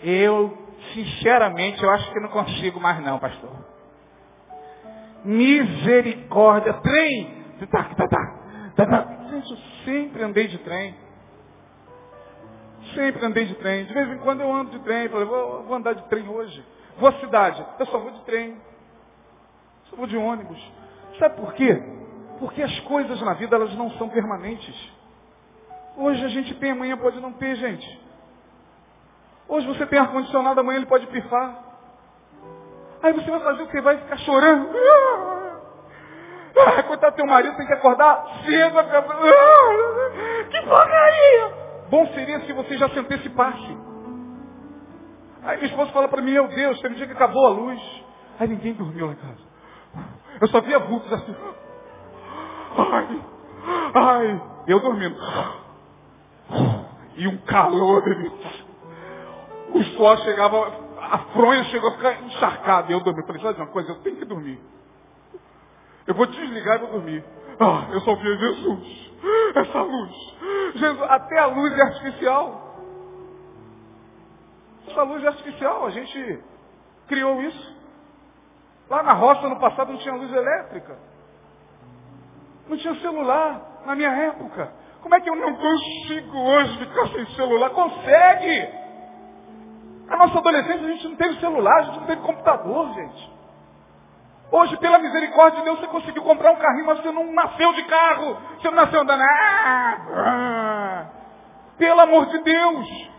Eu, sinceramente, eu acho que não consigo mais não, pastor. Misericórdia. Trem. Tá, tá, tá, tá, tá. Gente, eu sempre andei de trem. Sempre andei de trem. De vez em quando eu ando de trem. Falei, vou, vou andar de trem hoje. Vou à cidade. Eu só vou de trem. Só vou de ônibus. Sabe por quê? Porque as coisas na vida elas não são permanentes. Hoje a gente tem, amanhã pode não ter, gente. Hoje você tem ar-condicionado, amanhã ele pode pifar. Aí você vai fazer o que? Vai ficar chorando. Ah, coitado teu marido, tem que acordar cedo. Ah, que porcaria! Bom seria se você já se antecipasse. Aí minha esposa fala para mim, meu Deus, teve um dia que acabou a luz. Aí ninguém dormiu lá em casa. Eu só via vultos assim. Ai, ai, eu dormindo. E um calor. O suor chegava, a fronha chegou a ficar encharcada. E eu dormi. Eu falei, sabe uma coisa? Eu tenho que dormir. Eu vou desligar e vou dormir. Ah, eu só via Jesus. Essa luz. Jesus, até a luz é artificial. Essa luz é artificial. A gente criou isso. Lá na roça, no passado, não tinha luz elétrica. Não tinha celular na minha época. Como é que eu não consigo hoje ficar sem celular? Consegue! Na nossa adolescência a gente não teve celular, a gente não teve computador, gente. Hoje, pela misericórdia de Deus, você conseguiu comprar um carrinho, mas você não nasceu de carro. Você não nasceu andando. Ah, ah. Pelo amor de Deus.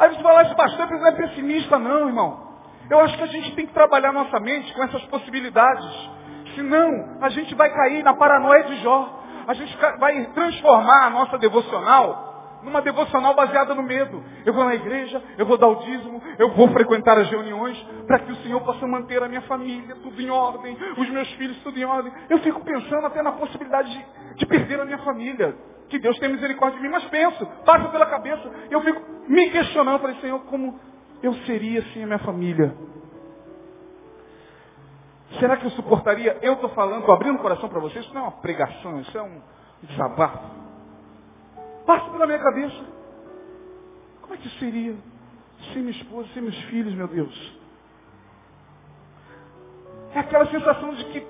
Aí você fala, esse pastor não é pessimista, não, irmão. Eu acho que a gente tem que trabalhar nossa mente com essas possibilidades. Senão, a gente vai cair na paranoia de Jó a gente vai transformar a nossa devocional numa devocional baseada no medo. Eu vou na igreja, eu vou dar o dízimo, eu vou frequentar as reuniões, para que o Senhor possa manter a minha família tudo em ordem, os meus filhos tudo em ordem. Eu fico pensando até na possibilidade de, de perder a minha família. Que Deus tenha misericórdia de mim, mas penso, passa pela cabeça. Eu fico me questionando, falei, Senhor, como eu seria sem a minha família? Será que eu suportaria? Eu estou falando, estou abrindo o coração para vocês, isso não é uma pregação, isso é um desabafo. Passa pela minha cabeça. Como é que seria sem minha esposa, sem meus filhos, meu Deus? É aquela sensação de que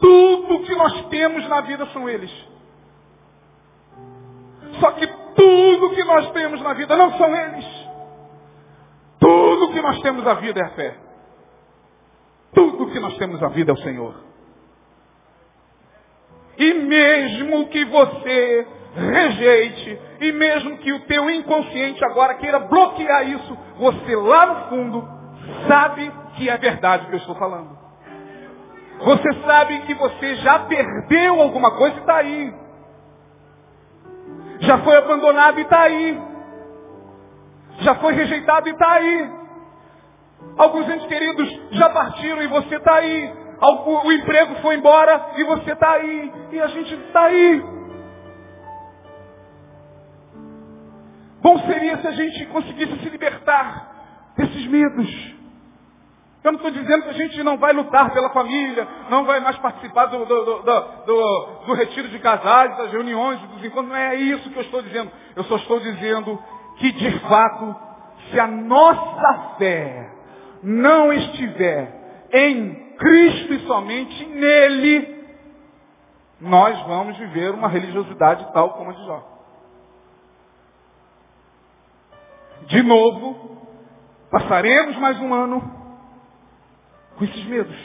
tudo que nós temos na vida são eles. Só que tudo que nós temos na vida não são eles. Tudo que nós temos na vida é a fé. Tudo que nós temos na vida é o Senhor. E mesmo que você rejeite, e mesmo que o teu inconsciente agora queira bloquear isso, você lá no fundo sabe que é verdade o que eu estou falando. Você sabe que você já perdeu alguma coisa e está aí. Já foi abandonado e está aí. Já foi rejeitado e está aí. Alguns entes queridos já partiram e você está aí. O emprego foi embora e você está aí. E a gente está aí. Bom seria se a gente conseguisse se libertar desses medos. Eu não estou dizendo que a gente não vai lutar pela família, não vai mais participar do, do, do, do, retiro de casais, das reuniões, dos encontros. Não é isso que eu estou dizendo. Eu só estou dizendo que, de fato, se a nossa fé não estiver em Cristo e somente nele, nós vamos viver uma religiosidade tal como a de Jó. De novo, passaremos mais um ano com esses medos.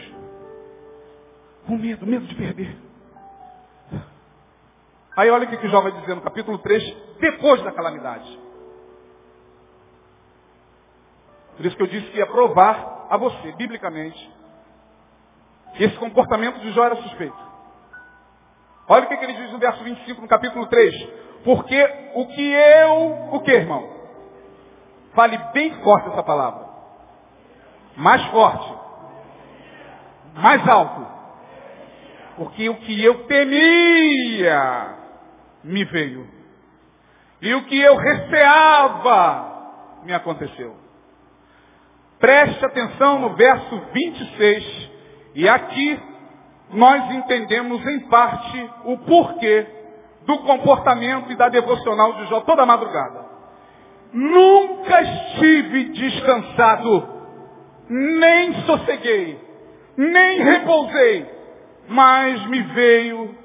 Com medo, medo de perder. Aí olha o que Jó vai dizer no capítulo 3, depois da calamidade. Por isso que eu disse que ia provar a você, biblicamente, que esse comportamento de Jó era suspeito. Olha o que ele diz no verso 25, no capítulo 3. Porque o que eu, o que, irmão? Fale bem forte essa palavra. Mais forte. Mais alto. Porque o que eu temia me veio. E o que eu receava me aconteceu. Preste atenção no verso 26. E aqui nós entendemos em parte o porquê do comportamento e da devocional de Jó toda madrugada. Nunca estive descansado, nem sosseguei, nem repousei, mas me veio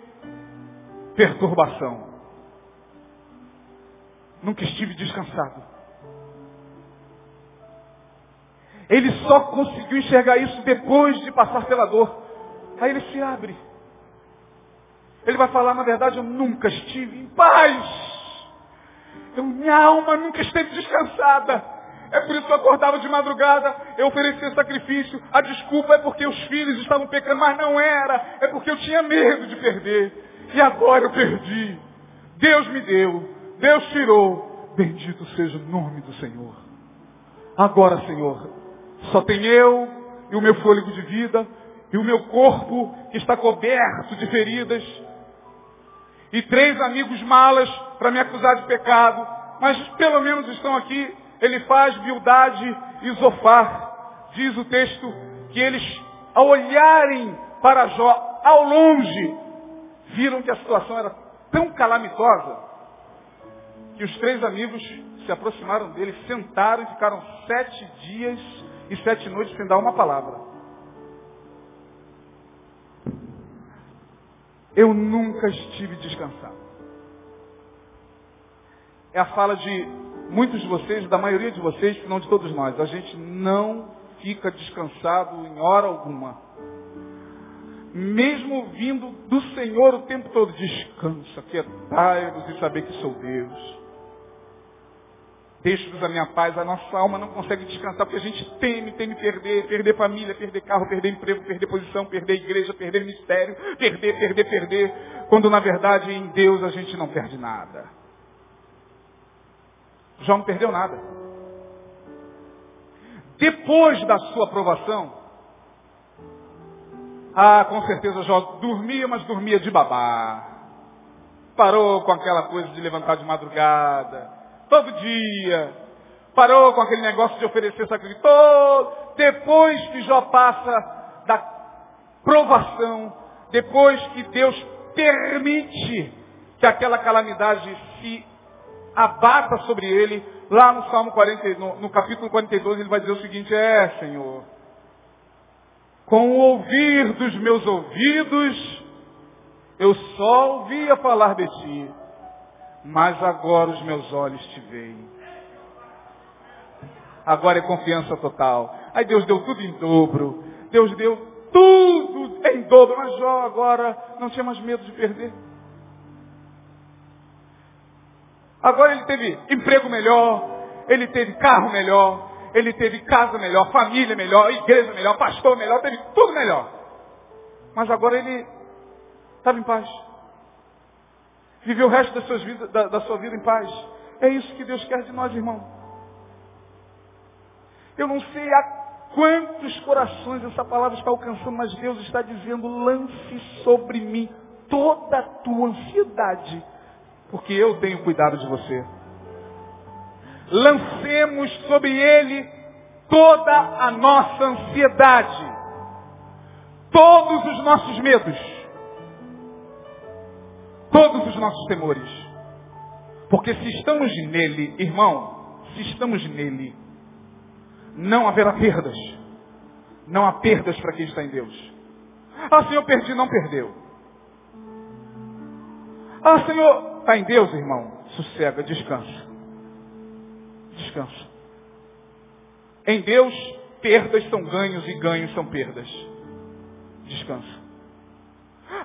perturbação. Nunca estive descansado. Ele só conseguiu enxergar isso depois de passar pela dor. Aí ele se abre. Ele vai falar, na verdade, eu nunca estive em paz. Eu, minha alma nunca esteve descansada. É por isso que eu acordava de madrugada, eu oferecia sacrifício. A desculpa é porque os filhos estavam pecando, mas não era. É porque eu tinha medo de perder. E agora eu perdi. Deus me deu. Deus tirou. Bendito seja o nome do Senhor. Agora, Senhor, só tem eu e o meu fôlego de vida e o meu corpo que está coberto de feridas e três amigos malas para me acusar de pecado, mas pelo menos estão aqui. Ele faz Bildade e Zofar. Diz o texto que eles, ao olharem para Jó ao longe, viram que a situação era tão calamitosa que os três amigos se aproximaram dele, sentaram e ficaram sete dias e sete noites sem dar uma palavra. Eu nunca estive descansado. É a fala de muitos de vocês, da maioria de vocês, se não de todos nós. A gente não fica descansado em hora alguma. Mesmo vindo do Senhor o tempo todo, descansa, quietai-vos e saber que sou Deus. Deixe-nos a minha paz, a nossa alma não consegue descansar porque a gente teme, teme perder, perder família, perder carro, perder emprego, perder posição, perder igreja, perder ministério, perder, perder, perder, quando na verdade em Deus a gente não perde nada. Jó não perdeu nada. Depois da sua aprovação, ah, com certeza Jó dormia, mas dormia de babá. Parou com aquela coisa de levantar de madrugada, todo dia. Parou com aquele negócio de oferecer sacrifício todo. Depois que Jó passa da provação, depois que Deus permite que aquela calamidade se abata sobre ele, lá no Salmo 40, no, no capítulo 42, ele vai dizer o seguinte, é, Senhor, com o ouvir dos meus ouvidos, eu só ouvia falar de ti mas agora os meus olhos te veem. Agora é confiança total. Aí Deus deu tudo em dobro. Deus deu tudo em dobro. Mas Jó agora não tinha mais medo de perder. Agora ele teve emprego melhor, ele teve carro melhor, ele teve casa melhor, família melhor, igreja melhor, pastor melhor, teve tudo melhor. Mas agora ele estava em paz viver o resto suas da, da sua vida em paz. É isso que Deus quer de nós, irmão. Eu não sei a quantos corações essa palavra está alcançando, mas Deus está dizendo, lance sobre mim toda a tua ansiedade, porque eu tenho cuidado de você. Lancemos sobre Ele toda a nossa ansiedade, todos os nossos medos nossos temores. Porque se estamos nele, irmão, se estamos nele, não haverá perdas. Não há perdas para quem está em Deus. Ah, Senhor, perdi, não perdeu. Ah, Senhor, está em Deus, irmão. Sossega, descansa. Descansa. Em Deus, perdas são ganhos e ganhos são perdas. Descansa.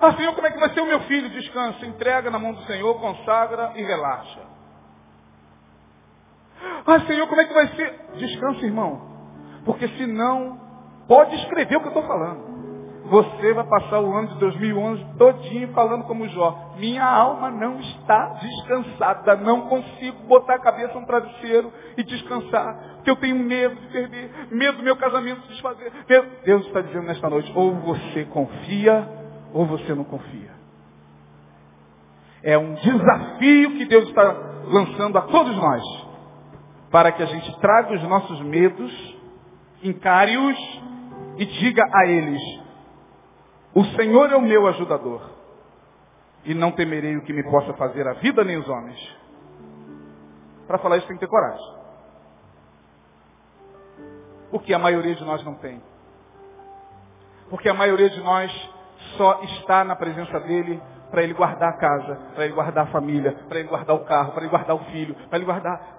Ah, Senhor, como é que vai ser o meu filho? Descansa, entrega na mão do Senhor, consagra e relaxa. Ah, Senhor, como é que vai ser? Descansa, irmão. Porque senão, pode escrever o que eu estou falando. Você vai passar o ano de 2011 todinho falando como Jó. Minha alma não está descansada. Não consigo botar a cabeça no travesseiro e descansar. Porque eu tenho medo de perder. Medo do meu casamento se desfazer. Deus está dizendo nesta noite, ou você confia, ou você não confia. É um desafio que Deus está lançando a todos nós. Para que a gente traga os nossos medos, encare-os e diga a eles, o Senhor é o meu ajudador. E não temerei o que me possa fazer a vida nem os homens. Para falar isso tem que ter coragem. Porque a maioria de nós não tem. Porque a maioria de nós só está na presença dele para ele guardar a casa, para ele guardar a família, para ele guardar o carro, para ele guardar o filho, para ele guardar.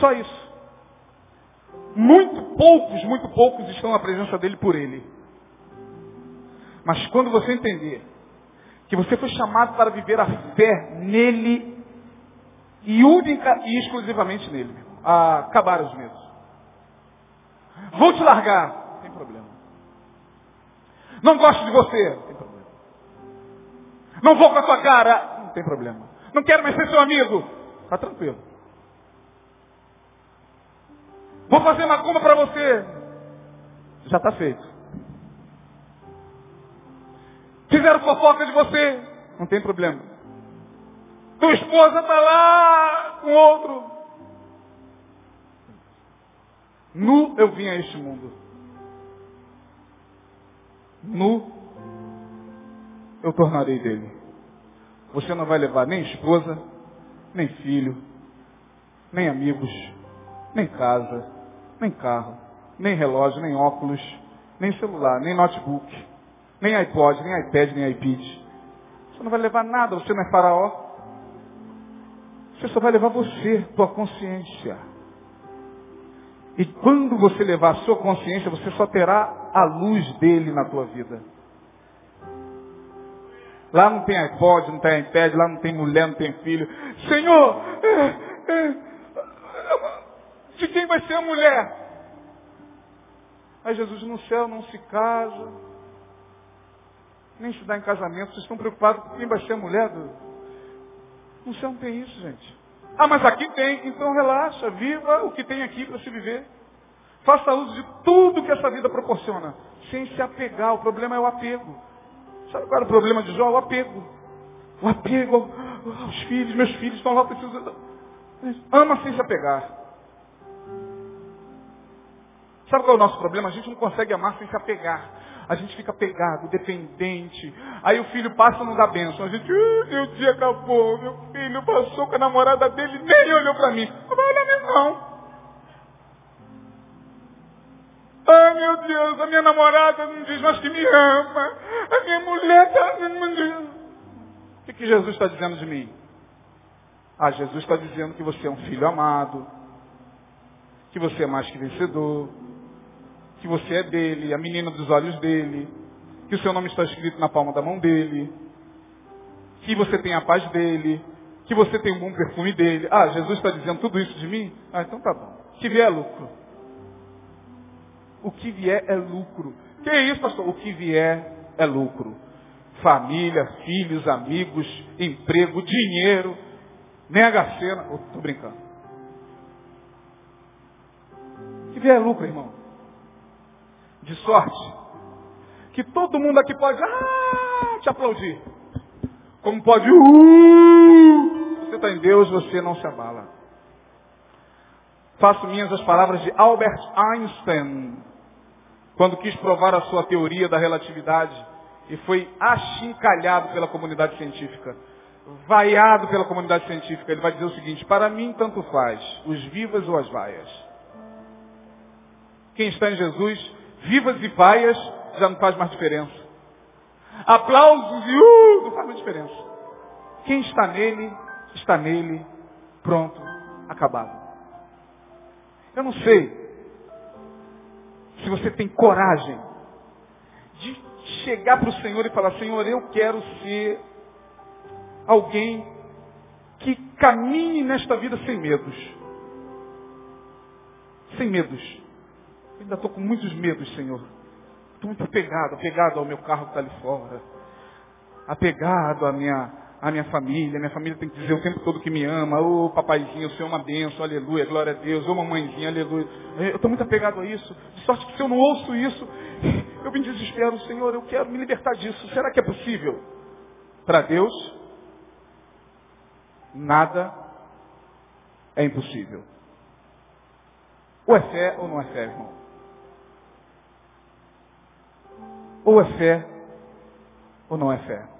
Só isso. Muito poucos, muito poucos estão na presença dele por ele. Mas quando você entender que você foi chamado para viver a fé nele e única e exclusivamente nele, a acabar os medos. Vou te largar, não gosto de você, tem problema. Não vou com a sua cara, não tem problema. Não quero mais ser seu amigo, está tranquilo. Vou fazer uma compra para você, já está feito. Fizeram fofoca de você. Não tem problema. Tua esposa está lá com outro. Nu eu vim a este mundo. Nu eu tornarei dele. Você não vai levar nem esposa, nem filho, nem amigos, nem casa, nem carro, nem relógio, nem óculos, nem celular, nem notebook nem iPod, nem iPad, nem iPad. Você não vai levar nada, você não é faraó. Você só vai levar você, tua consciência. E quando você levar a sua consciência, você só terá a luz dele na tua vida. Lá não tem iPod, não tem iPad, lá não tem mulher, não tem filho. Senhor, é, é, de quem vai ser a mulher? Aí Jesus no céu não se casa, nem se dá em casamento. Vocês estão preocupados com quem vai ser a mulher do. No céu não tem isso, gente. Ah, mas aqui tem. Então relaxa, viva o que tem aqui para se viver. Faça uso de tudo que essa vida proporciona, sem se apegar. O problema é o apego. Sabe qual era o problema de Jó? O apego. O apego aos filhos. Meus filhos estão lá, precisando. Ama sem se apegar. Sabe qual é o nosso problema? A gente não consegue amar sem se apegar a gente fica pegado, dependente. Aí o filho passa e não dá bênção. A gente, meu dia acabou, meu filho passou com a namorada dele, nem olhou para mim. Não vai olhar mesmo não. Ai meu Deus, a minha namorada não diz mais que me ama. A minha mulher está. O que, que Jesus está dizendo de mim? Ah, Jesus está dizendo que você é um filho amado, que você é mais que vencedor, que você é dele, a menina dos olhos dele, que o seu nome está escrito na palma da mão dele, que você tem a paz dele, que você tem um bom perfume dele. Ah, Jesus está dizendo tudo isso de mim? Ah, então tá bom. Que vier é lucro. O que vier é lucro. Que é isso, pastor? O que vier é lucro. Família, filhos, amigos, emprego, dinheiro, mega cena. Estou brincando. O que vier é lucro, irmão de sorte que todo mundo aqui pode ah, te aplaudir. Como pode, uh, você está em Deus, você não se abala. Faço minhas as palavras de Albert Einstein, quando quis provar a sua teoria da relatividade e foi achincalhado pela comunidade científica, vaiado pela comunidade científica. Ele vai dizer o seguinte, para mim tanto faz, os vivas ou as vaias. Quem está em Jesus vivas e vaias, já não faz mais diferença. Aplausos e uh, não faz mais diferença. Quem está nele, está nele, pronto, acabado. Eu não sei se você tem coragem de chegar para o Senhor e falar, Senhor, eu quero ser alguém que caminhe nesta vida sem medos. Sem medos. Eu ainda estou com muitos medos, Senhor. Estou muito apegado, apegado ao meu carro que está ali fora. Apegado à minha, à minha família. Minha família tem que dizer o tempo todo que me ama. Ô oh, papaizinho, o Senhor é uma benção, aleluia, glória a Deus. Ô oh, mamãezinha, aleluia. Eu estou muito apegado a isso. De sorte que se eu não ouço isso, eu me desespero, Senhor, eu quero me libertar disso. Será que é possível? Para Deus, nada é impossível. Ou é fé ou não é fé, irmão. Ou é fé ou não é fé.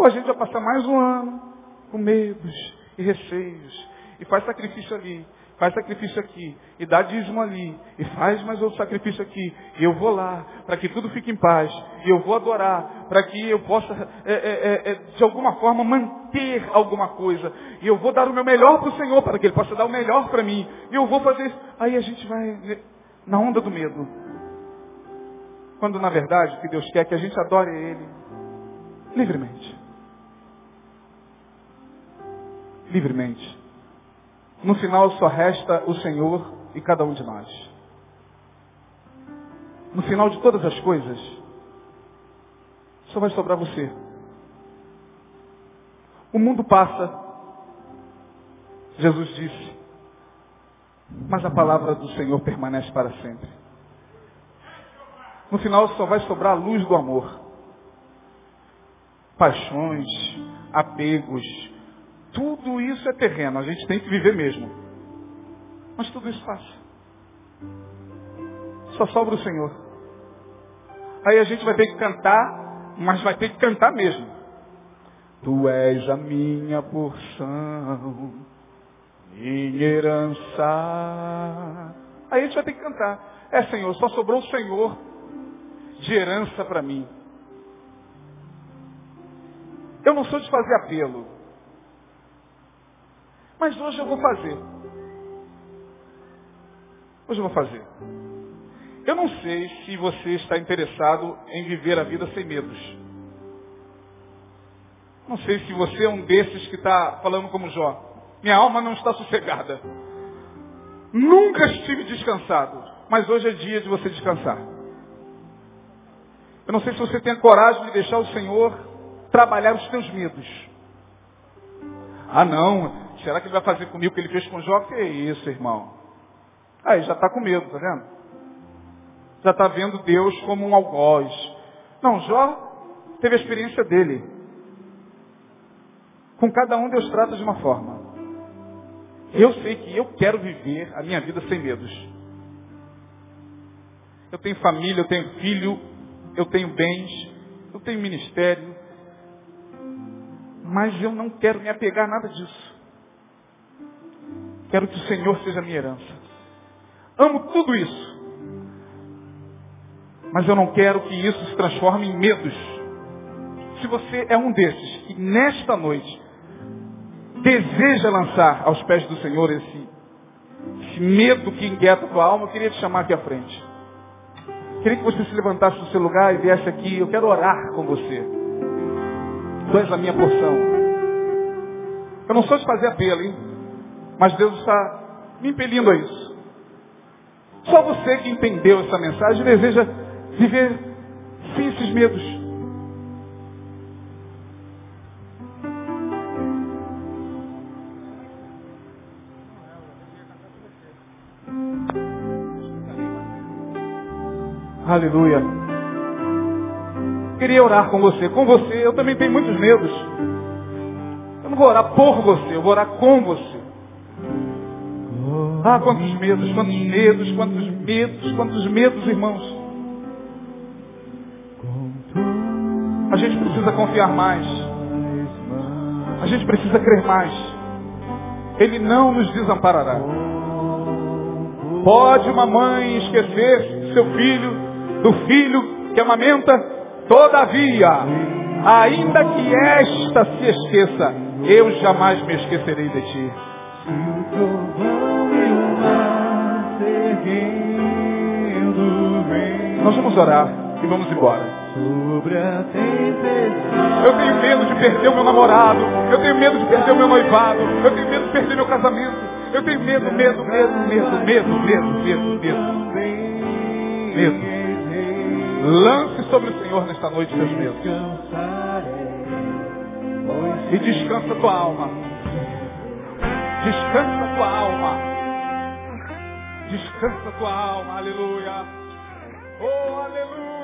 Ou a gente vai passar mais um ano com medos e receios e faz sacrifício ali, faz sacrifício aqui, e dá dízimo ali, e faz mais outro sacrifício aqui, e eu vou lá, para que tudo fique em paz, e eu vou adorar, para que eu possa, é, é, é, de alguma forma, manter alguma coisa, e eu vou dar o meu melhor para o Senhor, para que Ele possa dar o melhor para mim, e eu vou fazer isso. Aí a gente vai na onda do medo. Quando, na verdade, o que Deus quer é que a gente adore Ele livremente. Livremente. No final só resta o Senhor e cada um de nós. No final de todas as coisas, só vai sobrar você. O mundo passa, Jesus disse, mas a palavra do Senhor permanece para sempre. No final só vai sobrar a luz do amor. Paixões, apegos, tudo isso é terreno, a gente tem que viver mesmo. Mas tudo isso passa. Só sobra o Senhor. Aí a gente vai ter que cantar, mas vai ter que cantar mesmo. Tu és a minha porção, minha herança. Aí a gente vai ter que cantar. É, Senhor, só sobrou o Senhor de herança para mim. Eu não sou de fazer apelo. Mas hoje eu vou fazer. Hoje eu vou fazer. Eu não sei se você está interessado em viver a vida sem medos. Não sei se você é um desses que está falando como Jó. Minha alma não está sossegada. Nunca estive descansado. Mas hoje é dia de você descansar. Eu não sei se você tem a coragem de deixar o Senhor trabalhar os teus medos. Ah não, Será que ele vai fazer comigo o que ele fez com Jó? Que isso, irmão? Aí já está com medo, tá vendo? Já está vendo Deus como um algoz. Não, Jó teve a experiência dele. Com cada um Deus trata de uma forma. Eu sei que eu quero viver a minha vida sem medos. Eu tenho família, eu tenho filho, eu tenho bens, eu tenho ministério. Mas eu não quero me apegar a nada disso. Quero que o Senhor seja minha herança. Amo tudo isso. Mas eu não quero que isso se transforme em medos. Se você é um desses que nesta noite deseja lançar aos pés do Senhor esse, esse medo que inquieta a tua alma, eu queria te chamar aqui à frente. Queria que você se levantasse do seu lugar e viesse aqui. Eu quero orar com você. Tu és a minha porção. Eu não sou de fazer apelo, hein? Mas Deus está me impelindo a isso. Só você que entendeu essa mensagem deseja viver sem esses medos. Aleluia. Queria orar com você. Com você, eu também tenho muitos medos. Eu não vou orar por você, eu vou orar com você. Ah, quantos medos, quantos medos, quantos medos, quantos medos, irmãos. A gente precisa confiar mais. A gente precisa crer mais. Ele não nos desamparará. Pode uma mãe esquecer seu filho, do filho que amamenta? Todavia, ainda que esta se esqueça, eu jamais me esquecerei de ti. Nós vamos orar e vamos embora. Eu tenho medo de perder o meu namorado. Eu tenho medo de perder o meu noivado. Eu tenho medo de perder meu casamento. Eu tenho medo, medo, medo, medo, medo, medo, medo, medo. medo. Lance sobre o Senhor nesta noite seus medos. E descansa tua alma. Descansa tua alma. Descansa tua alma, aleluia. Oh, aleluia.